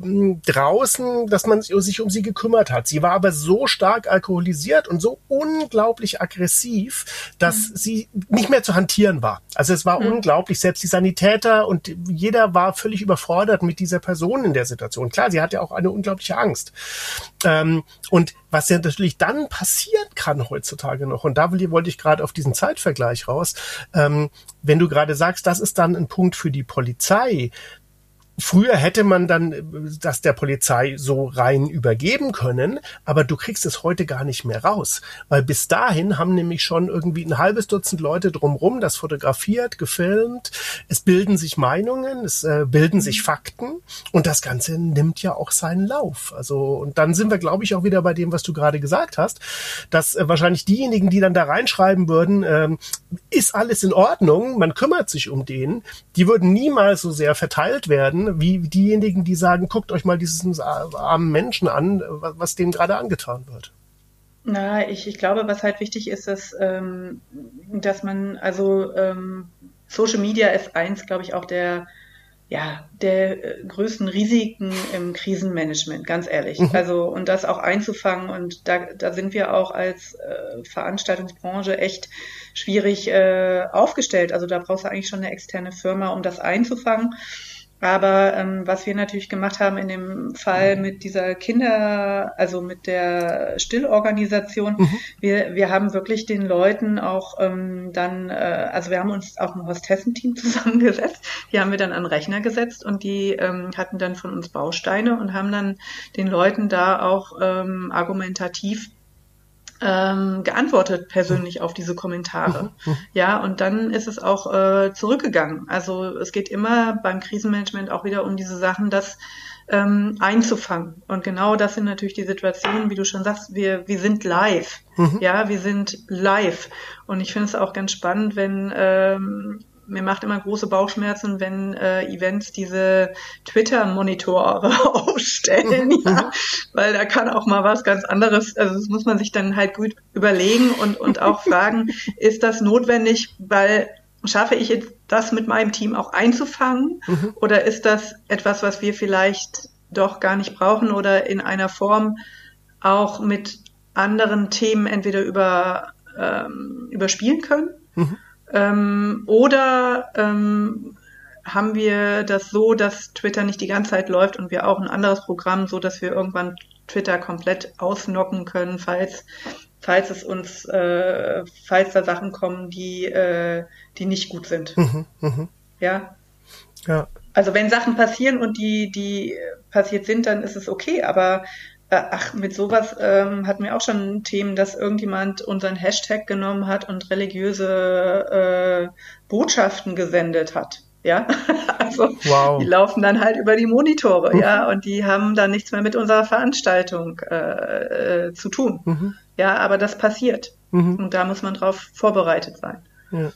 draußen, dass man sich um sie gekümmert hat. Sie war aber so stark alkoholisiert und so unglaublich aggressiv, dass mhm. sie nicht mehr zu hantieren war. Also es war mhm. unglaublich. Selbst die Sanitäter und jeder war völlig überfordert mit dieser Person in der Situation. Klar, sie hat ja auch eine unglaubliche Angst. Ähm, und was ja natürlich dann passieren kann heutzutage noch, und da wollte ich gerade auf diesen Zeitvergleich raus, ähm, wenn du gerade sagst, das ist dann ein Punkt für die Polizei, Früher hätte man dann das der Polizei so rein übergeben können, aber du kriegst es heute gar nicht mehr raus, weil bis dahin haben nämlich schon irgendwie ein halbes Dutzend Leute drumrum das fotografiert, gefilmt, es bilden sich Meinungen, es äh, bilden sich Fakten. Und das Ganze nimmt ja auch seinen Lauf. Also und dann sind wir, glaube ich, auch wieder bei dem, was du gerade gesagt hast, dass äh, wahrscheinlich diejenigen, die dann da reinschreiben würden, äh, ist alles in Ordnung, man kümmert sich um den, die würden niemals so sehr verteilt werden wie diejenigen, die sagen, guckt euch mal diesen armen Menschen an, was dem gerade angetan wird. Na, ich, ich glaube, was halt wichtig ist, dass, ähm, dass man, also ähm, Social Media ist eins, glaube ich, auch der, ja, der äh, größten Risiken im Krisenmanagement, ganz ehrlich. Mhm. Also, und das auch einzufangen. Und da, da sind wir auch als äh, Veranstaltungsbranche echt schwierig äh, aufgestellt. Also da brauchst du eigentlich schon eine externe Firma, um das einzufangen. Aber ähm, was wir natürlich gemacht haben in dem Fall mhm. mit dieser Kinder, also mit der Stillorganisation, mhm. wir, wir haben wirklich den Leuten auch ähm, dann, äh, also wir haben uns auch ein Hostessenteam *laughs* zusammengesetzt, die haben wir dann an Rechner gesetzt und die ähm, hatten dann von uns Bausteine und haben dann den Leuten da auch ähm, argumentativ ähm, geantwortet persönlich auf diese Kommentare. Ja, und dann ist es auch äh, zurückgegangen. Also es geht immer beim Krisenmanagement auch wieder um diese Sachen, das ähm, einzufangen. Und genau das sind natürlich die Situationen, wie du schon sagst, wir, wir sind live. Mhm. Ja, wir sind live. Und ich finde es auch ganz spannend, wenn ähm, mir macht immer große Bauchschmerzen, wenn äh, Events diese Twitter-Monitore *laughs* aufstellen, mhm. ja, weil da kann auch mal was ganz anderes, also das muss man sich dann halt gut überlegen und, und auch *laughs* fragen, ist das notwendig, weil schaffe ich jetzt das mit meinem Team auch einzufangen mhm. oder ist das etwas, was wir vielleicht doch gar nicht brauchen oder in einer Form auch mit anderen Themen entweder über, ähm, überspielen können? Mhm. Ähm, oder ähm, haben wir das so, dass Twitter nicht die ganze Zeit läuft und wir auch ein anderes Programm, so dass wir irgendwann Twitter komplett ausnocken können, falls falls es uns, äh, falls da Sachen kommen, die äh, die nicht gut sind. Mhm, mh. Ja. Ja. Also wenn Sachen passieren und die die passiert sind, dann ist es okay. Aber ach, mit sowas ähm, hatten wir auch schon Themen, dass irgendjemand unseren Hashtag genommen hat und religiöse äh, Botschaften gesendet hat. Ja, *laughs* also wow. die laufen dann halt über die Monitore, mhm. ja, und die haben dann nichts mehr mit unserer Veranstaltung äh, äh, zu tun. Mhm. Ja, aber das passiert. Mhm. Und da muss man drauf vorbereitet sein. Ja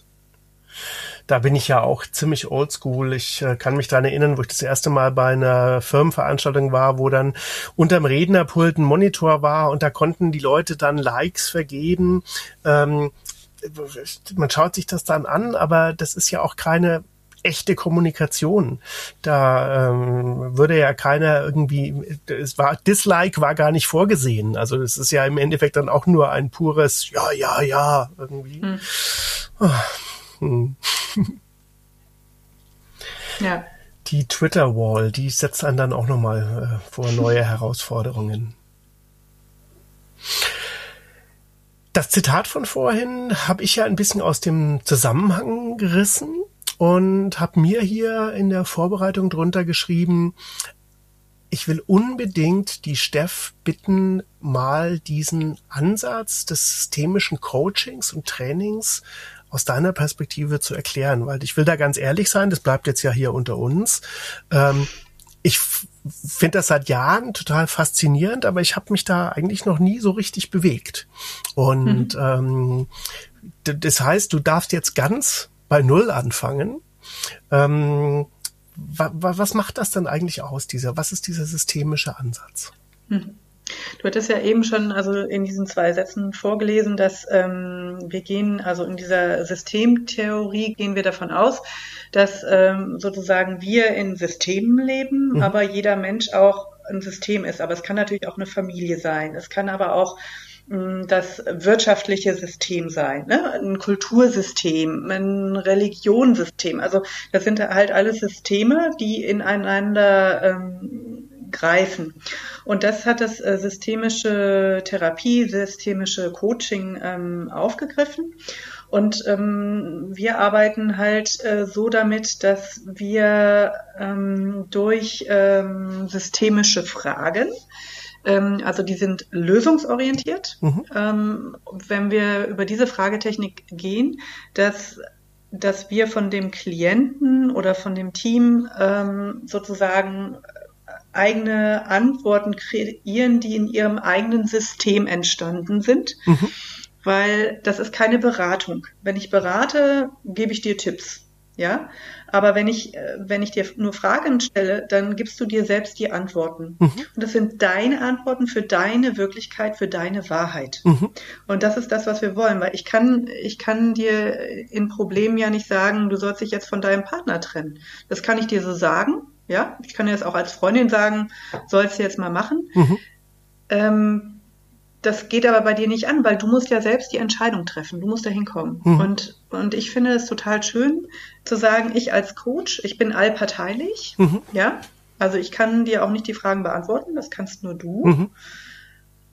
da bin ich ja auch ziemlich oldschool. Ich äh, kann mich daran erinnern, wo ich das erste Mal bei einer Firmenveranstaltung war, wo dann unterm Rednerpult ein Monitor war und da konnten die Leute dann Likes vergeben. Ähm, man schaut sich das dann an, aber das ist ja auch keine echte Kommunikation. Da ähm, würde ja keiner irgendwie, es war Dislike war gar nicht vorgesehen. Also es ist ja im Endeffekt dann auch nur ein pures Ja, ja, ja irgendwie. Hm. Oh. Hm. ja. Die Twitter-Wall, die setzt einen dann auch nochmal äh, vor neue *laughs* Herausforderungen. Das Zitat von vorhin habe ich ja ein bisschen aus dem Zusammenhang gerissen und habe mir hier in der Vorbereitung drunter geschrieben, ich will unbedingt die Steff bitten, mal diesen Ansatz des systemischen Coachings und Trainings aus deiner Perspektive zu erklären, weil ich will da ganz ehrlich sein, das bleibt jetzt ja hier unter uns. Ähm, ich finde das seit Jahren total faszinierend, aber ich habe mich da eigentlich noch nie so richtig bewegt. Und mhm. ähm, das heißt, du darfst jetzt ganz bei Null anfangen. Ähm, wa wa was macht das dann eigentlich aus, dieser, was ist dieser systemische Ansatz? Mhm. Du hattest ja eben schon also in diesen zwei Sätzen vorgelesen, dass ähm, wir gehen, also in dieser Systemtheorie gehen wir davon aus, dass ähm, sozusagen wir in Systemen leben, mhm. aber jeder Mensch auch ein System ist. Aber es kann natürlich auch eine Familie sein. Es kann aber auch hm, das wirtschaftliche System sein, ne? ein Kultursystem, ein Religionssystem. Also das sind halt alles Systeme, die ineinander ähm, greifen. Und das hat das äh, systemische Therapie, systemische Coaching ähm, aufgegriffen. Und ähm, wir arbeiten halt äh, so damit, dass wir ähm, durch ähm, systemische Fragen, ähm, also die sind lösungsorientiert, mhm. ähm, wenn wir über diese Fragetechnik gehen, dass dass wir von dem Klienten oder von dem Team ähm, sozusagen eigene Antworten kreieren, die in ihrem eigenen System entstanden sind. Mhm. Weil das ist keine Beratung. Wenn ich berate, gebe ich dir Tipps. Ja, aber wenn ich, äh, wenn ich dir nur Fragen stelle, dann gibst du dir selbst die Antworten. Mhm. Und das sind deine Antworten für deine Wirklichkeit, für deine Wahrheit. Mhm. Und das ist das, was wir wollen, weil ich kann, ich kann dir in Problemen ja nicht sagen, du sollst dich jetzt von deinem Partner trennen. Das kann ich dir so sagen, ja, ich kann jetzt auch als Freundin sagen, sollst du jetzt mal machen. Mhm. Ähm, das geht aber bei dir nicht an, weil du musst ja selbst die Entscheidung treffen. Du musst da hinkommen. Mhm. Und, und ich finde es total schön zu sagen, ich als Coach, ich bin allparteilich. Mhm. Ja. Also ich kann dir auch nicht die Fragen beantworten. Das kannst nur du. Mhm.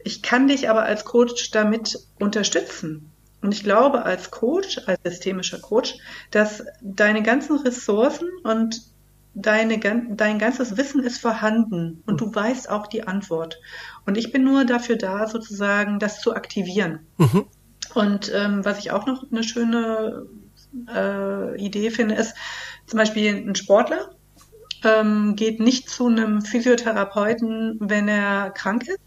Ich kann dich aber als Coach damit unterstützen. Und ich glaube als Coach, als systemischer Coach, dass deine ganzen Ressourcen und deine, dein ganzes Wissen ist vorhanden und du weißt auch die Antwort. Und ich bin nur dafür da, sozusagen das zu aktivieren. Mhm. Und ähm, was ich auch noch eine schöne äh, Idee finde, ist zum Beispiel ein Sportler ähm, geht nicht zu einem Physiotherapeuten, wenn er krank ist,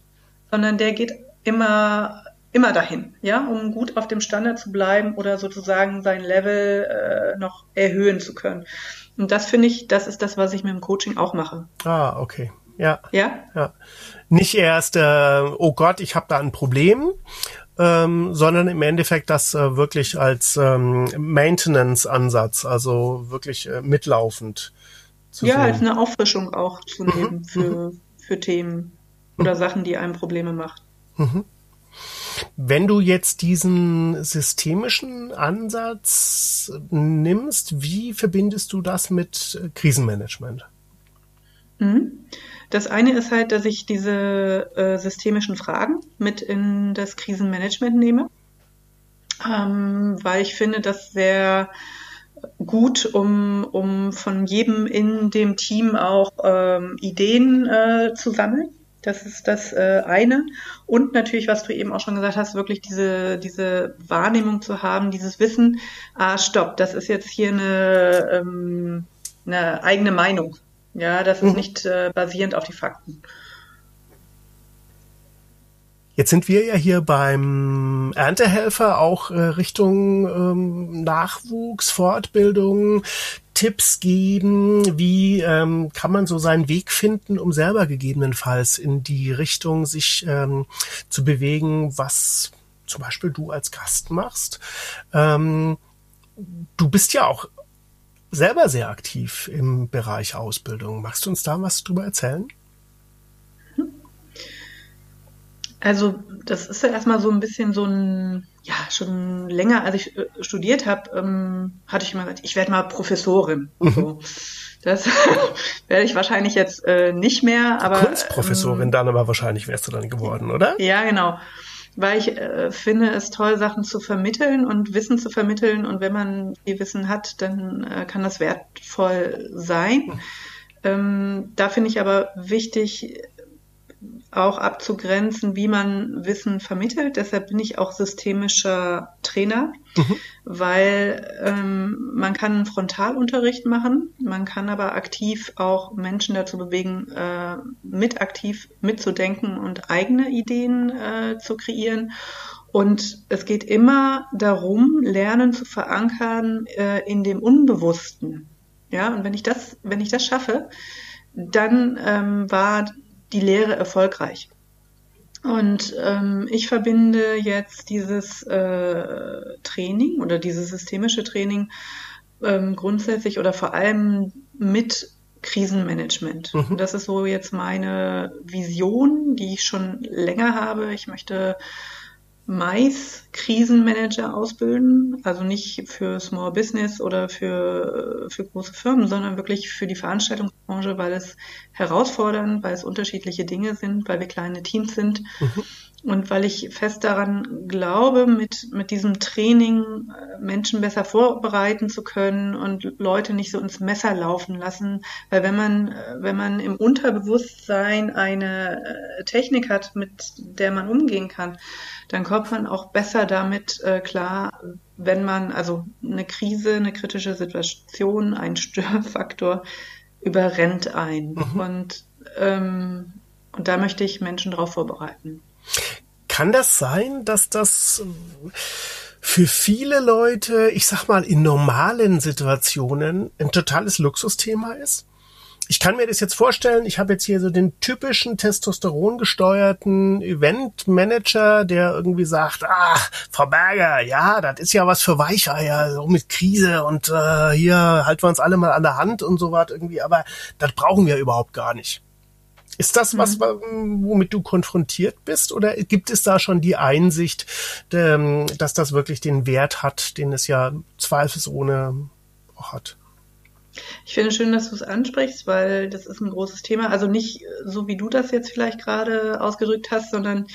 sondern der geht immer immer dahin, ja, um gut auf dem Standard zu bleiben oder sozusagen sein Level äh, noch erhöhen zu können. Und das finde ich, das ist das, was ich mit dem Coaching auch mache. Ah, okay. Ja. Ja. ja. Nicht erst, äh, oh Gott, ich habe da ein Problem, ähm, sondern im Endeffekt das äh, wirklich als ähm, Maintenance-Ansatz, also wirklich äh, mitlaufend. Zu ja, sehen. als eine Auffrischung auch zu nehmen mhm. für, mhm. für Themen oder mhm. Sachen, die einem Probleme macht. Mhm. Wenn du jetzt diesen systemischen Ansatz nimmst, wie verbindest du das mit Krisenmanagement? Mhm. Das eine ist halt, dass ich diese äh, systemischen Fragen mit in das Krisenmanagement nehme, ähm, weil ich finde, das sehr gut, um, um von jedem in dem Team auch ähm, Ideen äh, zu sammeln das ist das äh, eine. Und natürlich, was du eben auch schon gesagt hast, wirklich diese, diese Wahrnehmung zu haben, dieses Wissen, ah, stopp, das ist jetzt hier eine, ähm, eine eigene Meinung. Ja, das ist mhm. nicht äh, basierend auf die Fakten. Jetzt sind wir ja hier beim Erntehelfer auch äh, Richtung ähm, Nachwuchs, Fortbildung. Tipps geben? Wie ähm, kann man so seinen Weg finden, um selber gegebenenfalls in die Richtung sich ähm, zu bewegen, was zum Beispiel du als Gast machst? Ähm, du bist ja auch selber sehr aktiv im Bereich Ausbildung. Magst du uns da was drüber erzählen? Also das ist ja erstmal so ein bisschen so ein, ja, schon länger, als ich äh, studiert habe, ähm, hatte ich immer gesagt, ich werde mal Professorin. Mhm. So. Das *laughs* werde ich wahrscheinlich jetzt äh, nicht mehr, aber. Kunstprofessorin ähm, dann aber wahrscheinlich wärst du dann geworden, oder? Ja, genau. Weil ich äh, finde es toll, Sachen zu vermitteln und Wissen zu vermitteln. Und wenn man die Wissen hat, dann äh, kann das wertvoll sein. Mhm. Ähm, da finde ich aber wichtig, auch abzugrenzen, wie man Wissen vermittelt. Deshalb bin ich auch systemischer Trainer, mhm. weil ähm, man kann einen Frontalunterricht machen, man kann aber aktiv auch Menschen dazu bewegen, äh, mit aktiv mitzudenken und eigene Ideen äh, zu kreieren. Und es geht immer darum, Lernen zu verankern äh, in dem Unbewussten. Ja, und wenn ich das, wenn ich das schaffe, dann ähm, war die Lehre erfolgreich. Und ähm, ich verbinde jetzt dieses äh, Training oder dieses systemische Training ähm, grundsätzlich oder vor allem mit Krisenmanagement. Mhm. Das ist so jetzt meine Vision, die ich schon länger habe. Ich möchte Mais Krisenmanager ausbilden, also nicht für Small Business oder für, für große Firmen, sondern wirklich für die Veranstaltungsbranche, weil es herausfordernd, weil es unterschiedliche Dinge sind, weil wir kleine Teams sind. Mhm. Und weil ich fest daran glaube, mit, mit diesem Training äh, Menschen besser vorbereiten zu können und Leute nicht so ins Messer laufen lassen. Weil wenn man, äh, wenn man im Unterbewusstsein eine äh, Technik hat, mit der man umgehen kann, dann kommt man auch besser damit klar, wenn man also eine Krise, eine kritische Situation, ein Störfaktor überrennt ein. Mhm. Und, ähm, und da möchte ich Menschen darauf vorbereiten. Kann das sein, dass das für viele Leute, ich sag mal, in normalen Situationen ein totales Luxusthema ist? Ich kann mir das jetzt vorstellen, ich habe jetzt hier so den typischen Testosteron gesteuerten Eventmanager, der irgendwie sagt, ah, Frau Berger, ja, das ist ja was für Weicheier, so mit Krise und äh, hier halten wir uns alle mal an der Hand und so was irgendwie, aber das brauchen wir überhaupt gar nicht. Ist das was, mhm. womit du konfrontiert bist? Oder gibt es da schon die Einsicht, ähm, dass das wirklich den Wert hat, den es ja zweifelsohne auch hat? Ich finde schön, dass du es ansprichst, weil das ist ein großes Thema. Also nicht so, wie du das jetzt vielleicht gerade ausgedrückt hast, sondern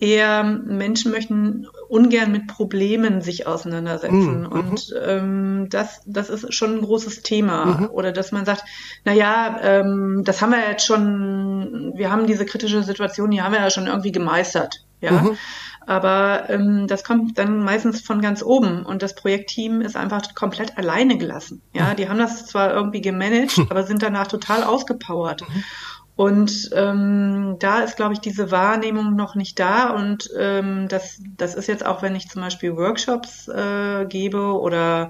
eher Menschen möchten ungern mit Problemen sich auseinandersetzen. Mhm. Und ähm, das, das ist schon ein großes Thema. Mhm. Oder dass man sagt, na ja, ähm, das haben wir jetzt schon, wir haben diese kritische Situation, die haben wir ja schon irgendwie gemeistert. Ja. Mhm. Aber ähm, das kommt dann meistens von ganz oben und das Projektteam ist einfach komplett alleine gelassen. Ja, mhm. die haben das zwar irgendwie gemanagt, hm. aber sind danach total ausgepowert. Mhm. Und ähm, da ist, glaube ich, diese Wahrnehmung noch nicht da. Und ähm, das, das ist jetzt auch, wenn ich zum Beispiel Workshops äh, gebe oder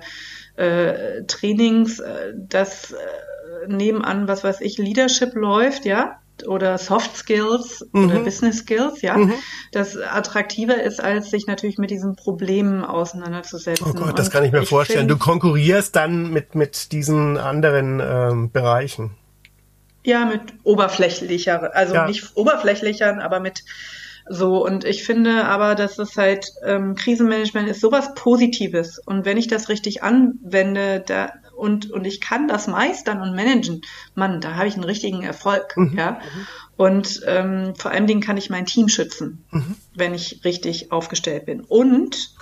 äh, Trainings, äh, das äh, nebenan, was weiß ich, Leadership läuft, ja, oder Soft Skills mhm. oder Business Skills, ja, mhm. das attraktiver ist, als sich natürlich mit diesen Problemen auseinanderzusetzen. Oh Gott, das kann ich mir ich vorstellen. Du konkurrierst dann mit, mit diesen anderen ähm, Bereichen. Ja, mit oberflächlicher, also ja. nicht oberflächlichern, aber mit so. Und ich finde aber, dass es halt ähm, Krisenmanagement ist sowas Positives. Und wenn ich das richtig anwende, da und und ich kann das meistern und managen, Mann, da habe ich einen richtigen Erfolg, mhm. ja. Und ähm, vor allen Dingen kann ich mein Team schützen, mhm. wenn ich richtig aufgestellt bin. Und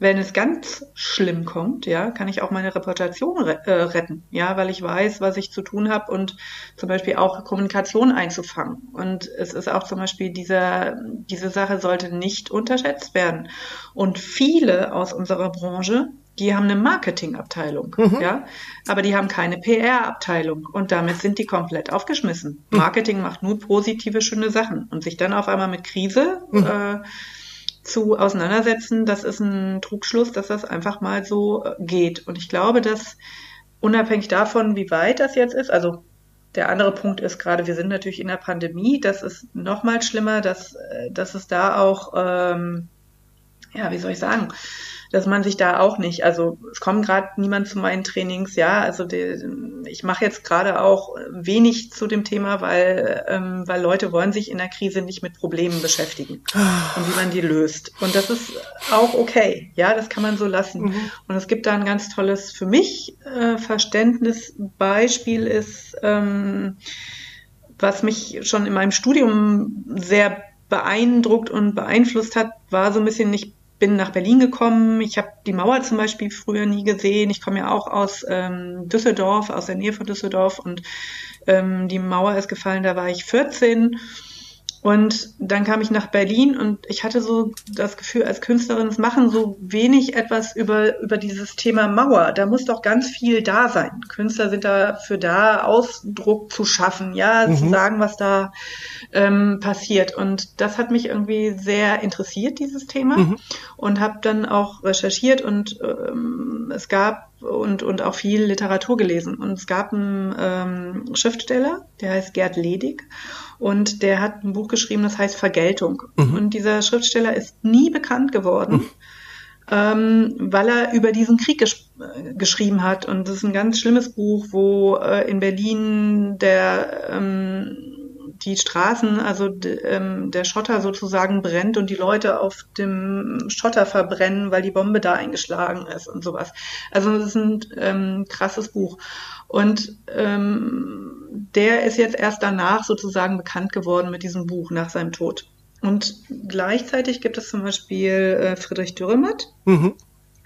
wenn es ganz schlimm kommt, ja, kann ich auch meine Reputation re äh, retten, ja, weil ich weiß, was ich zu tun habe und zum Beispiel auch Kommunikation einzufangen. Und es ist auch zum Beispiel dieser, diese Sache sollte nicht unterschätzt werden. Und viele aus unserer Branche, die haben eine Marketingabteilung, mhm. ja, aber die haben keine PR-Abteilung und damit sind die komplett aufgeschmissen. Mhm. Marketing macht nur positive, schöne Sachen und sich dann auf einmal mit Krise mhm. äh, zu auseinandersetzen, das ist ein Trugschluss, dass das einfach mal so äh, geht. Und ich glaube, dass unabhängig davon, wie weit das jetzt ist, also der andere Punkt ist gerade, wir sind natürlich in der Pandemie, das ist noch mal schlimmer, dass, äh, dass es da auch, ähm, ja, wie soll ich sagen, dass man sich da auch nicht, also es kommt gerade niemand zu meinen Trainings, ja, also die, ich mache jetzt gerade auch wenig zu dem Thema, weil, ähm, weil Leute wollen sich in der Krise nicht mit Problemen beschäftigen und wie man die löst. Und das ist auch okay, ja, das kann man so lassen. Mhm. Und es gibt da ein ganz tolles, für mich äh, Verständnisbeispiel ist, ähm, was mich schon in meinem Studium sehr beeindruckt und beeinflusst hat, war so ein bisschen nicht bin nach Berlin gekommen. Ich habe die Mauer zum Beispiel früher nie gesehen. Ich komme ja auch aus ähm, Düsseldorf, aus der Nähe von Düsseldorf und ähm, die Mauer ist gefallen, da war ich 14 Und dann kam ich nach Berlin und ich hatte so das Gefühl, als Künstlerin, es machen so wenig etwas über, über dieses Thema Mauer. Da muss doch ganz viel da sein. Künstler sind dafür da, Ausdruck zu schaffen, ja, mhm. zu sagen, was da ähm, passiert. Und das hat mich irgendwie sehr interessiert, dieses Thema. Mhm. Und habe dann auch recherchiert und ähm, es gab und, und auch viel Literatur gelesen. Und es gab einen ähm, Schriftsteller, der heißt Gerd Ledig. Und der hat ein Buch geschrieben, das heißt Vergeltung. Mhm. Und dieser Schriftsteller ist nie bekannt geworden. Mhm. Ähm, weil er über diesen Krieg gesch geschrieben hat. Und das ist ein ganz schlimmes Buch, wo äh, in Berlin der ähm, die Straßen, also ähm, der Schotter sozusagen brennt und die Leute auf dem Schotter verbrennen, weil die Bombe da eingeschlagen ist und sowas. Also das ist ein ähm, krasses Buch. Und ähm, der ist jetzt erst danach sozusagen bekannt geworden mit diesem Buch nach seinem Tod. Und gleichzeitig gibt es zum Beispiel äh, Friedrich Dürrematt, mhm.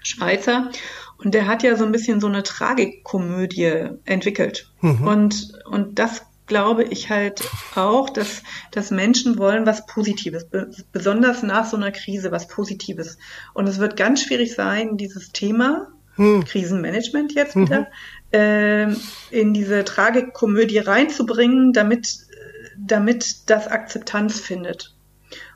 Schweizer, und der hat ja so ein bisschen so eine Tragikkomödie entwickelt. Mhm. Und, und das glaube ich halt auch, dass, dass Menschen wollen was Positives, besonders nach so einer Krise was Positives. Und es wird ganz schwierig sein, dieses Thema hm. Krisenmanagement jetzt wieder mhm. äh, in diese Tragikkomödie reinzubringen, damit, damit das Akzeptanz findet.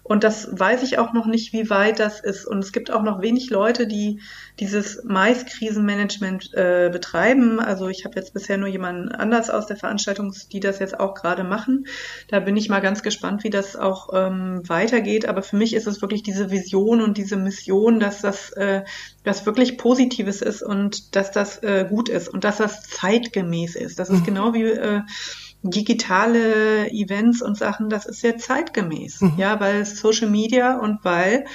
Und das weiß ich auch noch nicht, wie weit das ist. Und es gibt auch noch wenig Leute, die dieses Mais-Krisenmanagement äh, betreiben. Also ich habe jetzt bisher nur jemanden anders aus der Veranstaltung, die das jetzt auch gerade machen. Da bin ich mal ganz gespannt, wie das auch ähm, weitergeht. Aber für mich ist es wirklich diese Vision und diese Mission, dass das, äh, das wirklich Positives ist und dass das äh, gut ist und dass das zeitgemäß ist. Das ist mhm. genau wie äh, digitale Events und Sachen, das ist sehr zeitgemäß, mhm. ja, weil Social Media und weil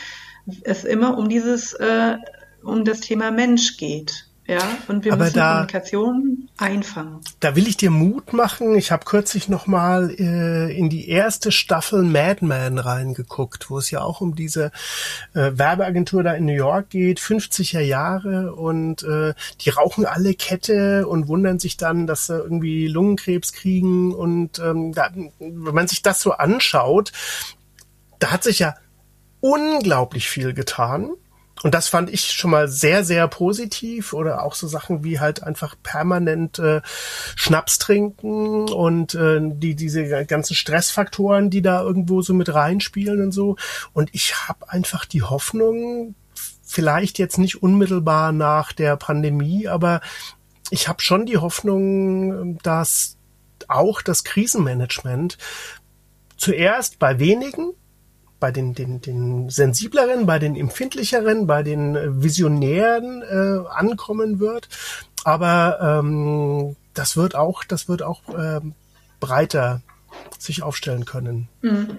es immer um dieses, äh, um das Thema Mensch geht. Ja, und wir Aber müssen da, Kommunikation einfangen. Da will ich dir Mut machen. Ich habe kürzlich noch mal äh, in die erste Staffel Mad Men reingeguckt, wo es ja auch um diese äh, Werbeagentur da in New York geht, 50er Jahre und äh, die rauchen alle Kette und wundern sich dann, dass sie irgendwie Lungenkrebs kriegen und ähm, da, wenn man sich das so anschaut, da hat sich ja unglaublich viel getan und das fand ich schon mal sehr, sehr positiv oder auch so Sachen wie halt einfach permanent äh, Schnaps trinken und äh, die diese ganzen Stressfaktoren, die da irgendwo so mit reinspielen und so. Und ich habe einfach die Hoffnung, vielleicht jetzt nicht unmittelbar nach der Pandemie, aber ich habe schon die Hoffnung, dass auch das Krisenmanagement zuerst bei wenigen bei den, den, den sensibleren, bei den empfindlicheren, bei den Visionären äh, ankommen wird. Aber ähm, das wird auch, das wird auch äh, breiter sich aufstellen können. Mhm.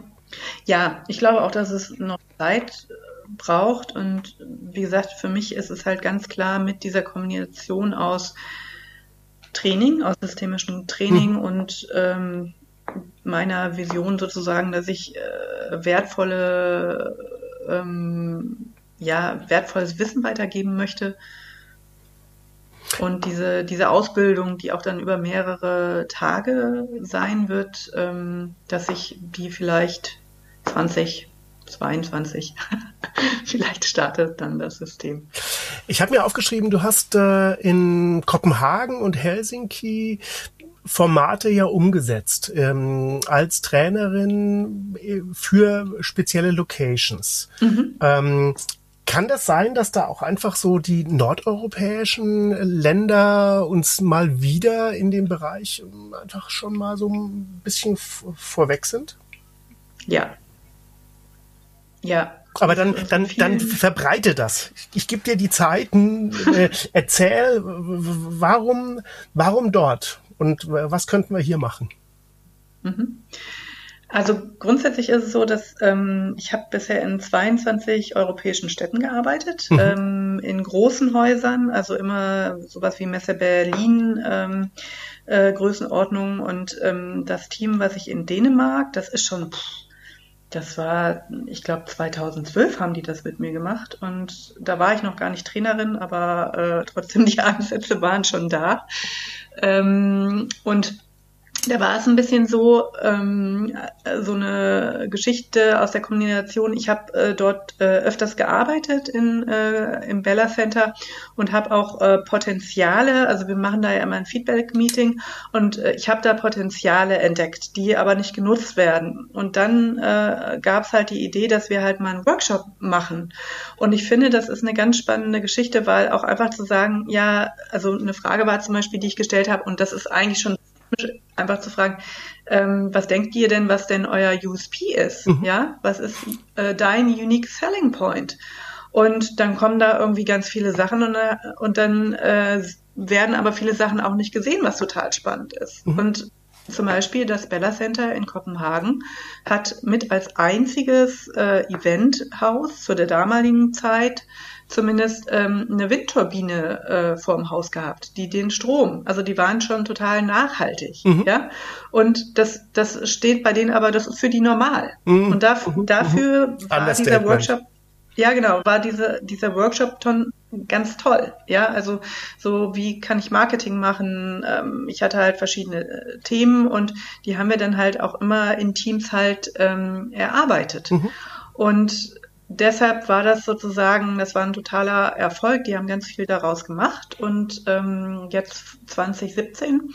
Ja, ich glaube auch, dass es noch Zeit braucht. Und wie gesagt, für mich ist es halt ganz klar mit dieser Kombination aus Training, aus systemischem Training mhm. und ähm, meiner Vision sozusagen, dass ich äh, wertvolle, ähm, ja, wertvolles Wissen weitergeben möchte. Und diese, diese Ausbildung, die auch dann über mehrere Tage sein wird, ähm, dass ich die vielleicht 20, 22 *laughs* vielleicht startet dann das System. Ich habe mir aufgeschrieben, du hast äh, in Kopenhagen und Helsinki Formate ja umgesetzt ähm, als Trainerin äh, für spezielle Locations. Mhm. Ähm, kann das sein, dass da auch einfach so die nordeuropäischen Länder uns mal wieder in dem Bereich ähm, einfach schon mal so ein bisschen vorweg sind? Ja. Ja, aber dann, dann, dann verbreite das. Ich, ich gebe dir die Zeiten, äh, erzähl, warum, warum dort? Und was könnten wir hier machen? Mhm. Also grundsätzlich ist es so, dass ähm, ich habe bisher in 22 europäischen Städten gearbeitet, mhm. ähm, in großen Häusern, also immer sowas wie Messe Berlin, ähm, äh, Größenordnung und ähm, das Team, was ich in Dänemark, das ist schon, pff, das war, ich glaube 2012 haben die das mit mir gemacht und da war ich noch gar nicht Trainerin, aber äh, trotzdem die Ansätze waren schon da. Ähm, und da war es ein bisschen so, ähm, so eine Geschichte aus der Kombination. Ich habe äh, dort äh, öfters gearbeitet in, äh, im Bella Center und habe auch äh, Potenziale, also wir machen da ja immer ein Feedback-Meeting und äh, ich habe da Potenziale entdeckt, die aber nicht genutzt werden. Und dann äh, gab es halt die Idee, dass wir halt mal einen Workshop machen. Und ich finde, das ist eine ganz spannende Geschichte, weil auch einfach zu sagen, ja, also eine Frage war zum Beispiel, die ich gestellt habe, und das ist eigentlich schon einfach zu fragen, ähm, was denkt ihr denn, was denn euer USP ist? Mhm. Ja, was ist äh, dein Unique Selling Point? Und dann kommen da irgendwie ganz viele Sachen und, äh, und dann äh, werden aber viele Sachen auch nicht gesehen, was total spannend ist. Mhm. Und zum Beispiel das Bella Center in Kopenhagen hat mit als einziges äh, Eventhaus zu der damaligen Zeit zumindest ähm, eine Windturbine äh, vorm Haus gehabt, die den Strom, also die waren schon total nachhaltig, mhm. ja. Und das, das steht bei denen aber, das ist für die normal. Mhm. Und da, mhm. dafür mhm. war dieser Workshop, ja genau, war diese, dieser Workshop ton, ganz toll, ja. Also so wie kann ich Marketing machen? Ähm, ich hatte halt verschiedene äh, Themen und die haben wir dann halt auch immer in Teams halt ähm, erarbeitet. Mhm. Und deshalb war das sozusagen, das war ein totaler Erfolg. Die haben ganz viel daraus gemacht. Und ähm, jetzt 2017,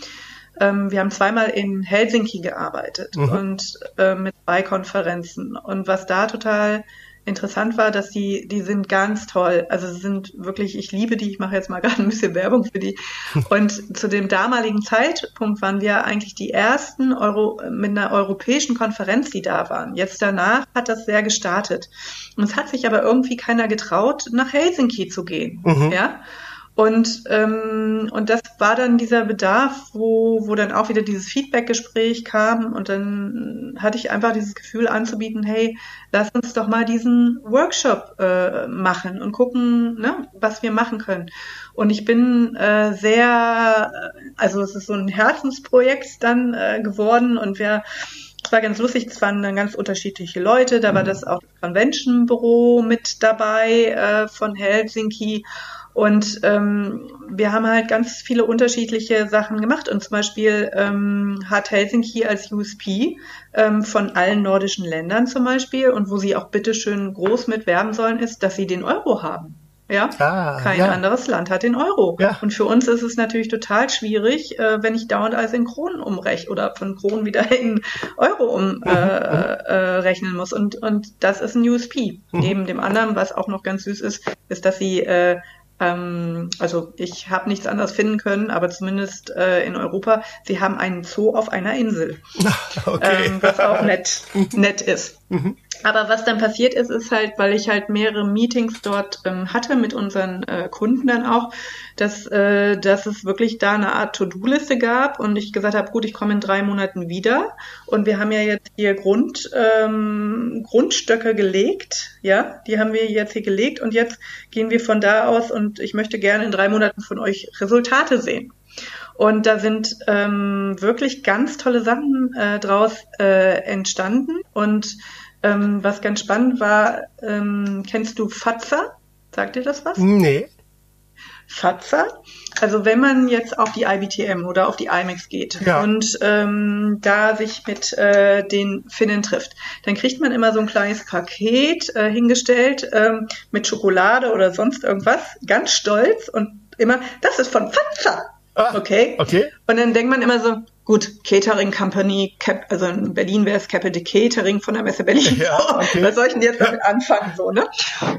ähm, wir haben zweimal in Helsinki gearbeitet mhm. und äh, mit zwei Konferenzen. Und was da total interessant war, dass die, die sind ganz toll. Also sie sind wirklich, ich liebe die, ich mache jetzt mal *laughs* gerade ein bisschen Werbung für die. *laughs* Und zu dem damaligen Zeitpunkt waren wir eigentlich die ersten Euro, mit einer europäischen Konferenz, die da waren. Jetzt danach hat das sehr gestartet. Und es hat sich aber irgendwie keiner getraut, nach Helsinki zu gehen. Mhm. Ja. Und, ähm, und das war dann dieser Bedarf, wo, wo dann auch wieder dieses Feedback-Gespräch kam und dann hatte ich einfach dieses Gefühl anzubieten, hey, lass uns doch mal diesen Workshop äh, machen und gucken, ne, was wir machen können. Und ich bin äh, sehr, also es ist so ein Herzensprojekt dann äh, geworden und wir es war ganz lustig, es waren dann ganz unterschiedliche Leute. Da war mhm. das auch das Convention Büro mit dabei äh, von Helsinki und ähm, wir haben halt ganz viele unterschiedliche Sachen gemacht. Und zum Beispiel ähm, hat Helsinki als USP ähm, von allen nordischen Ländern zum Beispiel und wo sie auch bitteschön groß mit werben sollen, ist, dass sie den Euro haben. Ja, ah, kein ja. anderes Land hat den Euro. Ja. Und für uns ist es natürlich total schwierig, äh, wenn ich dauernd alles in Kronen umrechne oder von Kronen wieder *laughs* in Euro umrechnen äh, äh, muss. Und, und das ist ein USP. Mhm. Neben dem anderen, was auch noch ganz süß ist, ist, dass sie äh, ähm, also ich habe nichts anderes finden können, aber zumindest äh, in Europa, sie haben einen Zoo auf einer Insel. *laughs* Okay. Ähm, was auch nett, nett ist. Mhm. Aber was dann passiert ist, ist halt, weil ich halt mehrere Meetings dort ähm, hatte mit unseren äh, Kunden dann auch, dass, äh, dass es wirklich da eine Art To-Do-Liste gab und ich gesagt habe, gut, ich komme in drei Monaten wieder und wir haben ja jetzt hier Grund, ähm, Grundstöcke gelegt, ja, die haben wir jetzt hier gelegt und jetzt gehen wir von da aus und ich möchte gerne in drei Monaten von euch Resultate sehen. Und da sind ähm, wirklich ganz tolle Sachen äh, draus äh, entstanden. Und ähm, was ganz spannend war, ähm, kennst du Fatzer? Sagt dir das was? Nee. Fatzer. Also wenn man jetzt auf die IBTM oder auf die IMAX geht ja. und ähm, da sich mit äh, den Finnen trifft, dann kriegt man immer so ein kleines Paket äh, hingestellt ähm, mit Schokolade oder sonst irgendwas, ganz stolz und immer, das ist von Fatzer. Ah, okay. Okay. Und dann denkt man immer so, gut, Catering Company, Cap, also in Berlin wäre es Capital Catering von der Messe Berlin. *laughs* Ja, okay. Was soll ich denn jetzt damit anfangen, so, ne?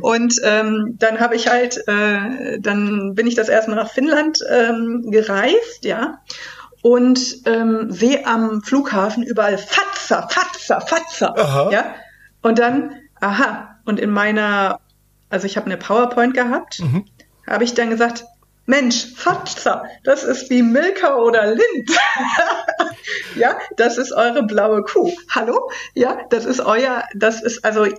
Und ähm, dann habe ich halt, äh, dann bin ich das erste Mal nach Finnland ähm, gereist, ja. Und ähm, sehe am Flughafen überall Fatzer, Fatzer, Fatzer. Aha. Ja. Und dann, aha, und in meiner, also ich habe eine PowerPoint gehabt, mhm. habe ich dann gesagt, Mensch, Fatza, das ist wie Milka oder Lind. *laughs* ja, das ist eure blaue Kuh. Hallo? Ja, das ist euer, das ist also äh,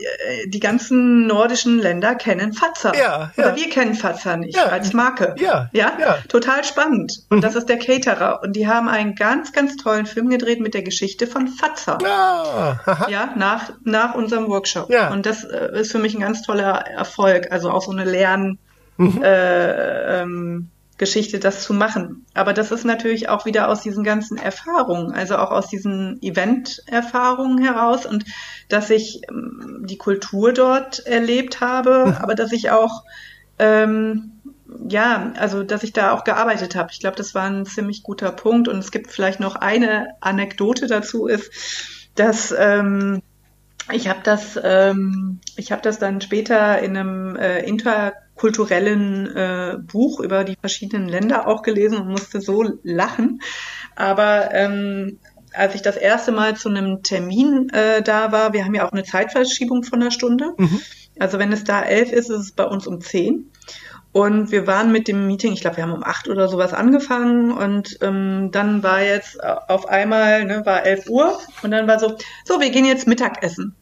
die ganzen nordischen Länder kennen Fatza. Ja, ja. Oder wir kennen Fatza nicht ja. als Marke. Ja, ja, ja. total spannend. Und mhm. das ist der Caterer. Und die haben einen ganz, ganz tollen Film gedreht mit der Geschichte von Fatza. Ja, ja nach, nach unserem Workshop. Ja. Und das äh, ist für mich ein ganz toller Erfolg. Also auch so eine Lern- mhm. äh, ähm, Geschichte, das zu machen. Aber das ist natürlich auch wieder aus diesen ganzen Erfahrungen, also auch aus diesen Event-Erfahrungen heraus und dass ich ähm, die Kultur dort erlebt habe, mhm. aber dass ich auch ähm, ja, also dass ich da auch gearbeitet habe. Ich glaube, das war ein ziemlich guter Punkt. Und es gibt vielleicht noch eine Anekdote dazu, ist, dass ähm, ich habe das, ähm, ich habe das dann später in einem äh, interkulturellen äh, Buch über die verschiedenen Länder auch gelesen und musste so lachen. Aber ähm, als ich das erste Mal zu einem Termin äh, da war, wir haben ja auch eine Zeitverschiebung von einer Stunde. Mhm. Also wenn es da elf ist, ist es bei uns um zehn. Und wir waren mit dem Meeting, ich glaube, wir haben um acht oder sowas angefangen und ähm, dann war jetzt auf einmal, ne, war elf Uhr und dann war so, so, wir gehen jetzt Mittagessen.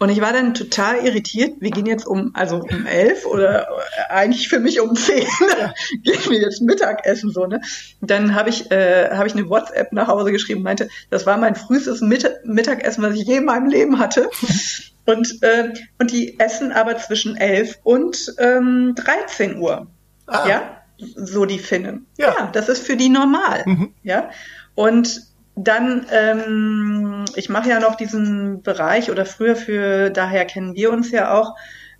Und ich war dann total irritiert. Wir gehen jetzt um, also um elf oder eigentlich für mich um zehn. *laughs* gehen wir jetzt Mittagessen so ne. Und dann habe ich äh, habe ich eine WhatsApp nach Hause geschrieben, meinte, das war mein frühestes Mittagessen, was ich je in meinem Leben hatte. *laughs* Und, äh, und die essen aber zwischen 11 und ähm, 13 Uhr. Ah. Ja, so die Finnen. Ja. ja, das ist für die normal. Mhm. Ja, und dann, ähm, ich mache ja noch diesen Bereich oder früher für, daher kennen wir uns ja auch,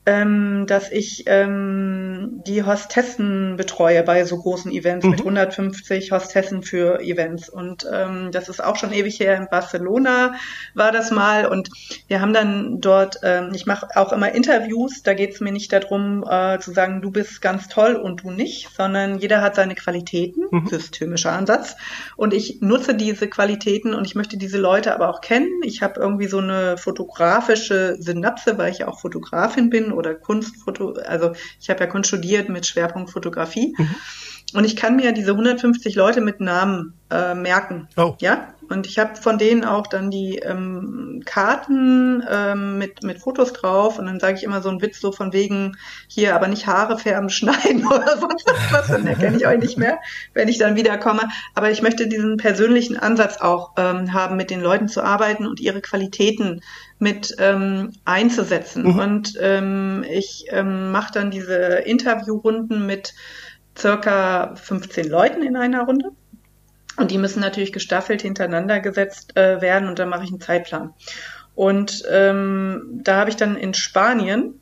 ähm, dass ich ähm, die Hostessen betreue bei so großen Events mhm. mit 150 Hostessen für Events. Und ähm, das ist auch schon ewig her. In Barcelona war das mal. Und wir haben dann dort, ähm, ich mache auch immer Interviews. Da geht es mir nicht darum äh, zu sagen, du bist ganz toll und du nicht, sondern jeder hat seine Qualitäten, mhm. systemischer Ansatz. Und ich nutze diese Qualitäten und ich möchte diese Leute aber auch kennen. Ich habe irgendwie so eine fotografische Synapse, weil ich ja auch Fotografin bin oder Kunstfoto, also ich habe ja Kunst studiert mit Schwerpunkt Fotografie. Mhm. Und ich kann mir diese 150 Leute mit Namen äh, merken. Oh. Ja. Und ich habe von denen auch dann die ähm, Karten ähm, mit, mit Fotos drauf. Und dann sage ich immer so einen Witz so von wegen hier aber nicht Haare färben, schneiden *laughs* oder sonst was. Dann erkenne ich euch nicht mehr, wenn ich dann wiederkomme. Aber ich möchte diesen persönlichen Ansatz auch ähm, haben, mit den Leuten zu arbeiten und ihre Qualitäten mit ähm, einzusetzen. Mhm. Und ähm, ich ähm, mache dann diese Interviewrunden mit circa 15 Leuten in einer Runde. Und die müssen natürlich gestaffelt hintereinander gesetzt äh, werden und dann mache ich einen Zeitplan. Und ähm, da habe ich dann in Spanien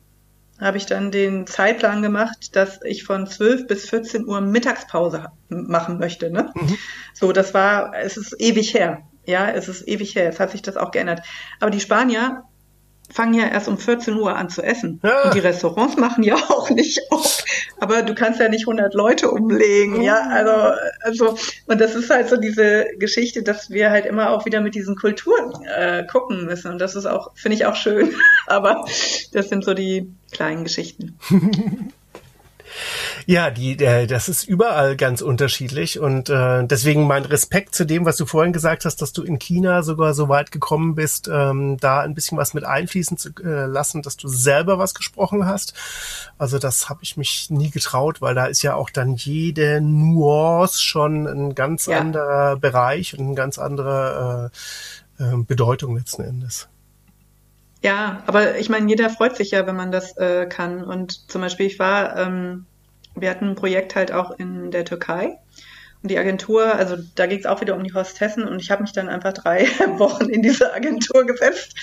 habe ich dann den Zeitplan gemacht, dass ich von 12 bis 14 Uhr Mittagspause machen möchte. Ne? Mhm. So, das war, es ist ewig her. Ja, es ist ewig her. Jetzt hat sich das auch geändert. Aber die Spanier fangen ja erst um 14 Uhr an zu essen. Ja. Und die Restaurants machen ja *laughs* auch nicht auf. Aber du kannst ja nicht 100 Leute umlegen, ja. Also, also, und das ist halt so diese Geschichte, dass wir halt immer auch wieder mit diesen Kulturen äh, gucken müssen. Und das ist auch, finde ich auch schön. *laughs* Aber das sind so die kleinen Geschichten. *laughs* Ja, die, äh, das ist überall ganz unterschiedlich und äh, deswegen mein Respekt zu dem, was du vorhin gesagt hast, dass du in China sogar so weit gekommen bist, ähm, da ein bisschen was mit einfließen zu äh, lassen, dass du selber was gesprochen hast. Also das habe ich mich nie getraut, weil da ist ja auch dann jede Nuance schon ein ganz ja. anderer Bereich und eine ganz andere äh, äh, Bedeutung letzten Endes. Ja, aber ich meine, jeder freut sich ja, wenn man das äh, kann. Und zum Beispiel, ich war ähm, wir hatten ein Projekt halt auch in der Türkei. Und die Agentur, also da ging es auch wieder um die Hostessen und ich habe mich dann einfach drei *laughs* Wochen in diese Agentur gesetzt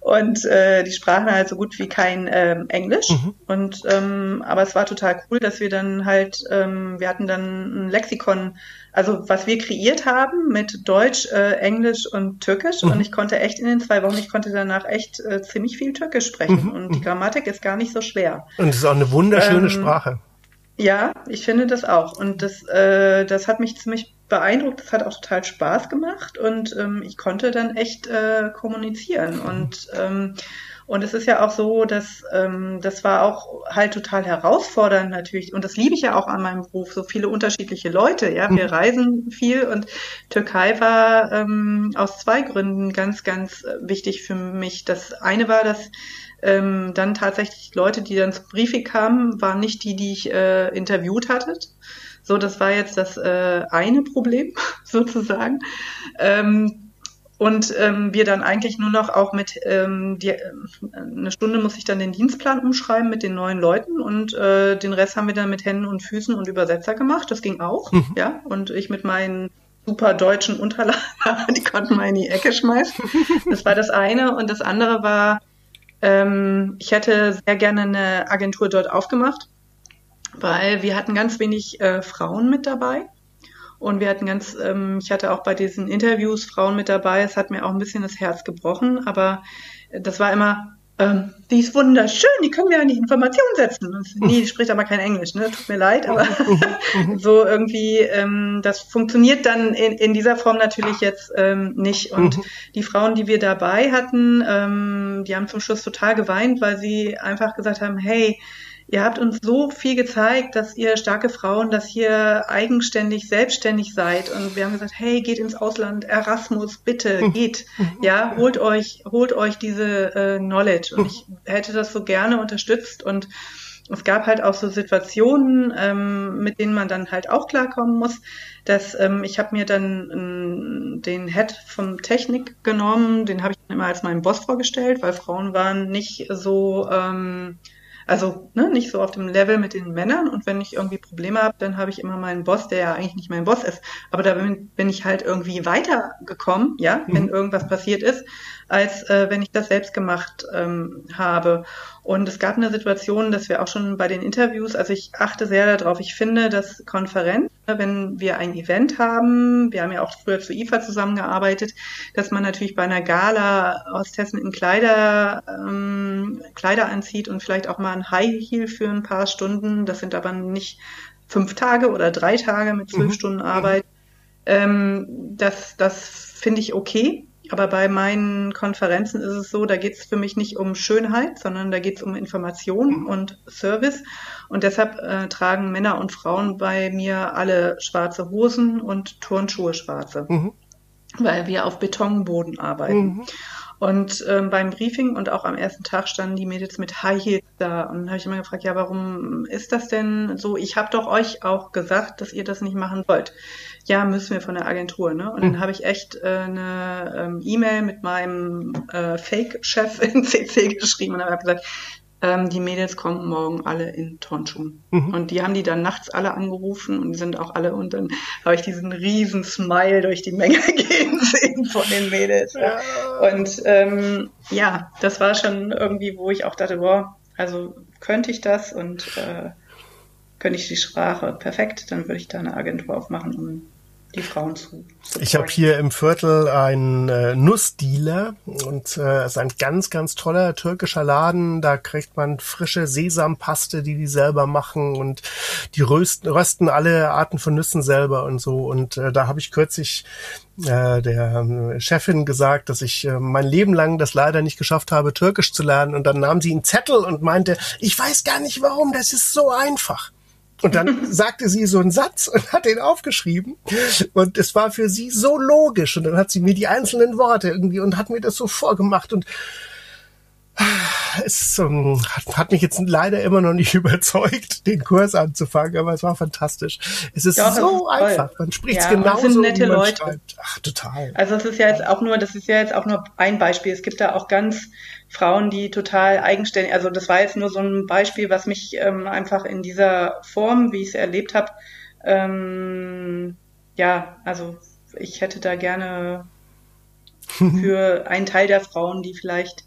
und äh, die sprachen halt so gut wie kein ähm, Englisch. Mhm. Und ähm, aber es war total cool, dass wir dann halt, ähm, wir hatten dann ein Lexikon, also was wir kreiert haben mit Deutsch, äh, Englisch und Türkisch. Mhm. Und ich konnte echt in den zwei Wochen, ich konnte danach echt äh, ziemlich viel Türkisch sprechen. Mhm. Und die Grammatik ist gar nicht so schwer. Und es ist auch eine wunderschöne ähm, Sprache. Ja, ich finde das auch. Und das, äh, das hat mich ziemlich beeindruckt. Das hat auch total Spaß gemacht und ähm, ich konnte dann echt äh, kommunizieren. Und, ähm, und es ist ja auch so, dass ähm, das war auch halt total herausfordernd natürlich. Und das liebe ich ja auch an meinem Beruf, so viele unterschiedliche Leute. Ja, wir mhm. reisen viel und Türkei war ähm, aus zwei Gründen ganz, ganz wichtig für mich. Das eine war, dass ähm, dann tatsächlich Leute, die dann zum Briefing kamen, waren nicht die, die ich äh, interviewt hatte. So, das war jetzt das äh, eine Problem *laughs* sozusagen. Ähm, und ähm, wir dann eigentlich nur noch auch mit ähm, die, äh, eine Stunde muss ich dann den Dienstplan umschreiben mit den neuen Leuten und äh, den Rest haben wir dann mit Händen und Füßen und Übersetzer gemacht. Das ging auch, mhm. ja. Und ich mit meinen super deutschen Unterlagen, *laughs* die konnten wir in die Ecke schmeißen. Das war das eine. Und das andere war, ähm, ich hätte sehr gerne eine Agentur dort aufgemacht, weil wir hatten ganz wenig äh, Frauen mit dabei. Und wir hatten ganz, ähm, ich hatte auch bei diesen Interviews Frauen mit dabei. Es hat mir auch ein bisschen das Herz gebrochen, aber das war immer, ähm, die ist wunderschön, die können wir an die Information setzen. Und, nee, die spricht aber kein Englisch, ne? Tut mir leid, aber *laughs* so irgendwie, ähm, das funktioniert dann in, in dieser Form natürlich jetzt ähm, nicht. Und mhm. die Frauen, die wir dabei hatten, ähm, die haben zum Schluss total geweint, weil sie einfach gesagt haben, hey, Ihr habt uns so viel gezeigt, dass ihr starke Frauen, dass ihr eigenständig, selbstständig seid. Und wir haben gesagt, hey, geht ins Ausland, Erasmus, bitte, hm. geht. Ja, holt euch, holt euch diese äh, Knowledge. Und ich hätte das so gerne unterstützt. Und es gab halt auch so Situationen, ähm, mit denen man dann halt auch klarkommen muss. Dass ähm, ich habe mir dann ähm, den Head vom Technik genommen, den habe ich immer als meinen Boss vorgestellt, weil Frauen waren nicht so ähm, also ne, nicht so auf dem Level mit den Männern. Und wenn ich irgendwie Probleme habe, dann habe ich immer meinen Boss, der ja eigentlich nicht mein Boss ist. Aber da bin, bin ich halt irgendwie weitergekommen, ja, wenn mhm. irgendwas passiert ist, als äh, wenn ich das selbst gemacht ähm, habe. Und es gab eine Situation, dass wir auch schon bei den Interviews, also ich achte sehr darauf, ich finde, dass Konferenz, wenn wir ein Event haben, wir haben ja auch früher zu IFA zusammengearbeitet, dass man natürlich bei einer Gala aus Tessen in Kleider, ähm, Kleider anzieht und vielleicht auch mal ein High Heel für ein paar Stunden. Das sind aber nicht fünf Tage oder drei Tage mit zwölf mhm. Stunden Arbeit. Ähm, das das finde ich okay. Aber bei meinen Konferenzen ist es so, da geht es für mich nicht um Schönheit, sondern da geht es um Information mhm. und Service. Und deshalb äh, tragen Männer und Frauen bei mir alle schwarze Hosen und Turnschuhe schwarze, mhm. weil wir auf Betonboden arbeiten. Mhm. Und ähm, beim Briefing und auch am ersten Tag standen die Mädels mit High Heels da. Und dann habe ich immer gefragt, ja, warum ist das denn so? Ich habe doch euch auch gesagt, dass ihr das nicht machen wollt. Ja, müssen wir von der Agentur. Ne? Und dann hm. habe ich echt äh, eine ähm, E-Mail mit meinem äh, Fake-Chef *laughs* in CC geschrieben und habe gesagt, ähm, die Mädels kommen morgen alle in Turnschuhen. Mhm. Und die haben die dann nachts alle angerufen und die sind auch alle und dann habe ich diesen riesen Smile durch die Menge *laughs* gehen sehen von den Mädels. Ja. Und ähm, ja, das war schon irgendwie, wo ich auch dachte, boah, also könnte ich das und äh, könnte ich die Sprache perfekt, dann würde ich da eine Agentur aufmachen, um die Frauen zu. Ich habe hier im Viertel einen äh, Nussdealer und äh, ist ein ganz, ganz toller türkischer Laden. Da kriegt man frische Sesampaste, die die selber machen und die rösten, rösten alle Arten von Nüssen selber und so. Und äh, da habe ich kürzlich äh, der äh, Chefin gesagt, dass ich äh, mein Leben lang das leider nicht geschafft habe, Türkisch zu lernen. Und dann nahm sie einen Zettel und meinte, ich weiß gar nicht warum, das ist so einfach. Und dann sagte sie so einen Satz und hat den aufgeschrieben. Und es war für sie so logisch. Und dann hat sie mir die einzelnen Worte irgendwie und hat mir das so vorgemacht. Und es um, hat, hat, mich jetzt leider immer noch nicht *laughs* überzeugt, den Kurs anzufangen, aber es war fantastisch. Es ist ja, so ist einfach. Man spricht es ja, genauso, sind nette wie man Leute. schreibt. Ach, total. Also es ist ja jetzt auch nur, das ist ja jetzt auch nur ein Beispiel. Es gibt da auch ganz Frauen, die total eigenständig, also das war jetzt nur so ein Beispiel, was mich ähm, einfach in dieser Form, wie ich es erlebt habe, ähm, ja, also ich hätte da gerne *laughs* für einen Teil der Frauen, die vielleicht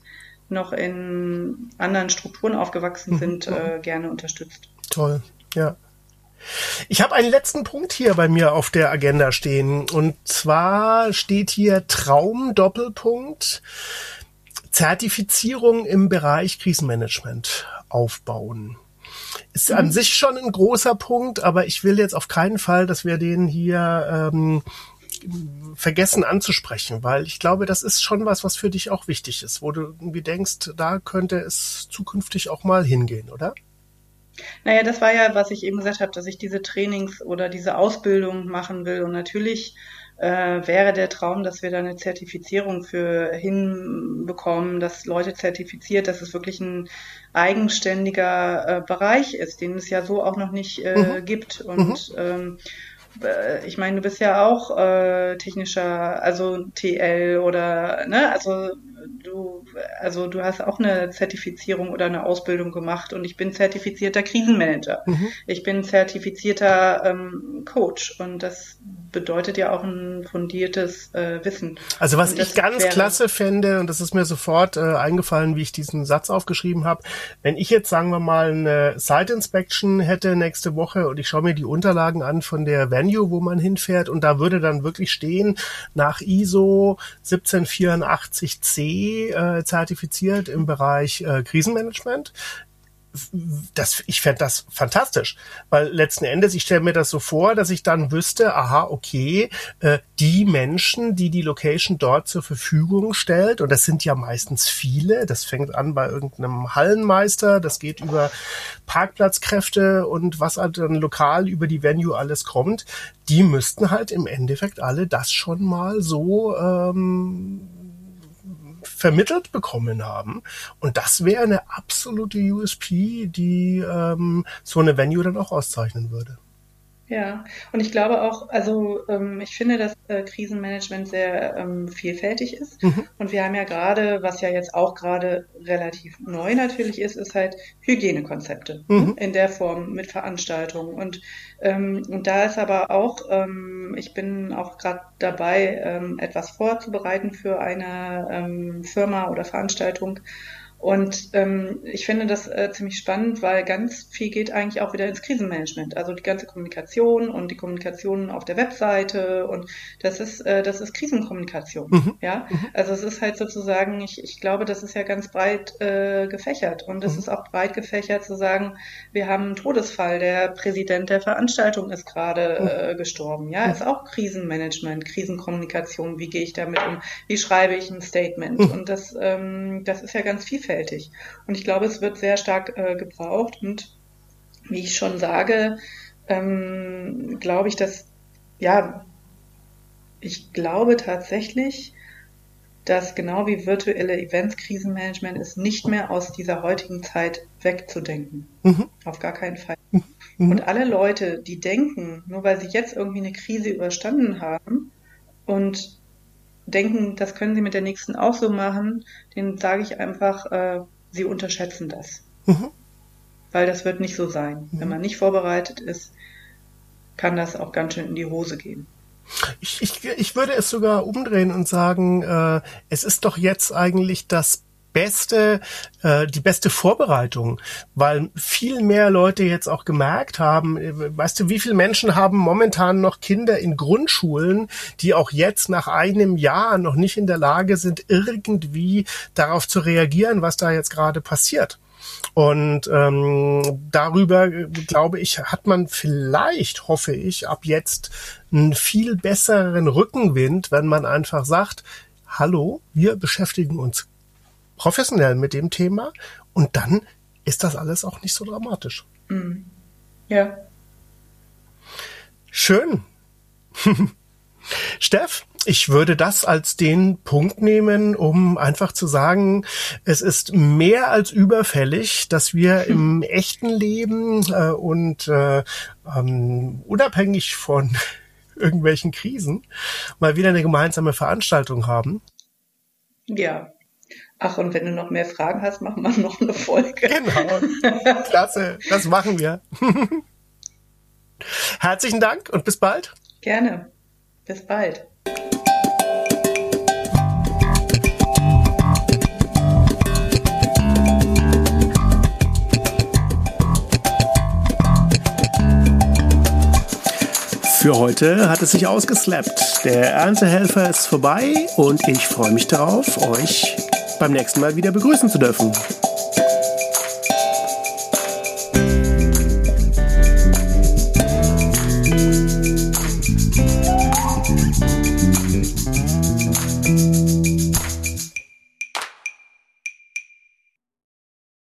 noch in anderen Strukturen aufgewachsen mhm. sind, äh, gerne unterstützt. Toll, ja. Ich habe einen letzten Punkt hier bei mir auf der Agenda stehen. Und zwar steht hier Traum Doppelpunkt Zertifizierung im Bereich Krisenmanagement aufbauen. Ist mhm. an sich schon ein großer Punkt, aber ich will jetzt auf keinen Fall, dass wir den hier ähm, vergessen anzusprechen, weil ich glaube, das ist schon was, was für dich auch wichtig ist, wo du irgendwie denkst, da könnte es zukünftig auch mal hingehen, oder? Naja, das war ja, was ich eben gesagt habe, dass ich diese Trainings oder diese Ausbildung machen will. Und natürlich äh, wäre der Traum, dass wir da eine Zertifizierung für hinbekommen, dass Leute zertifiziert, dass es wirklich ein eigenständiger äh, Bereich ist, den es ja so auch noch nicht äh, mhm. gibt. Und mhm. ähm, äh, ich meine, du bist ja auch äh, technischer, also TL oder, ne, also du, also du hast auch eine Zertifizierung oder eine Ausbildung gemacht und ich bin zertifizierter Krisenmanager. Mhm. Ich bin zertifizierter ähm, Coach und das bedeutet ja auch ein fundiertes äh, Wissen. Also was ich ganz klasse fände, und das ist mir sofort äh, eingefallen, wie ich diesen Satz aufgeschrieben habe, wenn ich jetzt, sagen wir mal, eine Site Inspection hätte nächste Woche und ich schaue mir die Unterlagen an von der Venue, wo man hinfährt und da würde dann wirklich stehen, nach ISO 1784C äh, zertifiziert im Bereich äh, Krisenmanagement das, ich fände das fantastisch, weil letzten Endes, ich stelle mir das so vor, dass ich dann wüsste, aha, okay, äh, die Menschen, die die Location dort zur Verfügung stellt, und das sind ja meistens viele, das fängt an bei irgendeinem Hallenmeister, das geht über Parkplatzkräfte und was halt dann lokal über die Venue alles kommt, die müssten halt im Endeffekt alle das schon mal so ähm, vermittelt bekommen haben. Und das wäre eine absolute USP, die ähm, so eine Venue dann auch auszeichnen würde. Ja, und ich glaube auch, also ähm, ich finde, dass äh, Krisenmanagement sehr ähm, vielfältig ist. Mhm. Und wir haben ja gerade, was ja jetzt auch gerade relativ neu natürlich ist, ist halt Hygienekonzepte mhm. in der Form mit Veranstaltungen. Und, ähm, und da ist aber auch, ähm, ich bin auch gerade dabei, ähm, etwas vorzubereiten für eine ähm, Firma oder Veranstaltung. Und ähm, ich finde das äh, ziemlich spannend, weil ganz viel geht eigentlich auch wieder ins Krisenmanagement. Also die ganze Kommunikation und die Kommunikation auf der Webseite und das ist äh, das ist Krisenkommunikation. Mhm. Ja, mhm. also es ist halt sozusagen, ich, ich glaube, das ist ja ganz breit äh, gefächert und es mhm. ist auch breit gefächert zu sagen, wir haben einen Todesfall, der Präsident der Veranstaltung ist gerade mhm. äh, gestorben. Ja, mhm. ist auch Krisenmanagement, Krisenkommunikation. Wie gehe ich damit um? Wie schreibe ich ein Statement? Mhm. Und das ähm, das ist ja ganz vielfältig vielfältig. Und ich glaube, es wird sehr stark äh, gebraucht. Und wie ich schon sage, ähm, glaube ich, dass, ja, ich glaube tatsächlich, dass genau wie virtuelle Events Krisenmanagement ist, nicht mehr aus dieser heutigen Zeit wegzudenken. Mhm. Auf gar keinen Fall. Mhm. Und alle Leute, die denken, nur weil sie jetzt irgendwie eine Krise überstanden haben und denken, das können sie mit der nächsten auch so machen, denen sage ich einfach, äh, sie unterschätzen das. Mhm. Weil das wird nicht so sein. Mhm. Wenn man nicht vorbereitet ist, kann das auch ganz schön in die Hose gehen. Ich, ich, ich würde es sogar umdrehen und sagen, äh, es ist doch jetzt eigentlich das beste, äh, die beste Vorbereitung, weil viel mehr Leute jetzt auch gemerkt haben, äh, weißt du, wie viele Menschen haben momentan noch Kinder in Grundschulen, die auch jetzt nach einem Jahr noch nicht in der Lage sind, irgendwie darauf zu reagieren, was da jetzt gerade passiert. Und ähm, darüber, glaube ich, hat man vielleicht, hoffe ich, ab jetzt einen viel besseren Rückenwind, wenn man einfach sagt, hallo, wir beschäftigen uns professionell mit dem Thema und dann ist das alles auch nicht so dramatisch. Mhm. Ja. Schön. *laughs* Steff, ich würde das als den Punkt nehmen, um einfach zu sagen, es ist mehr als überfällig, dass wir hm. im echten Leben äh, und äh, ähm, unabhängig von *laughs* irgendwelchen Krisen mal wieder eine gemeinsame Veranstaltung haben. Ja, Ach, und wenn du noch mehr Fragen hast, machen wir *laughs* noch eine Folge. Genau. Klasse, das machen wir. *laughs* Herzlichen Dank und bis bald. Gerne. Bis bald. Für heute hat es sich ausgeslappt. Der Erntehelfer ist vorbei und ich freue mich darauf, euch beim nächsten Mal wieder begrüßen zu dürfen.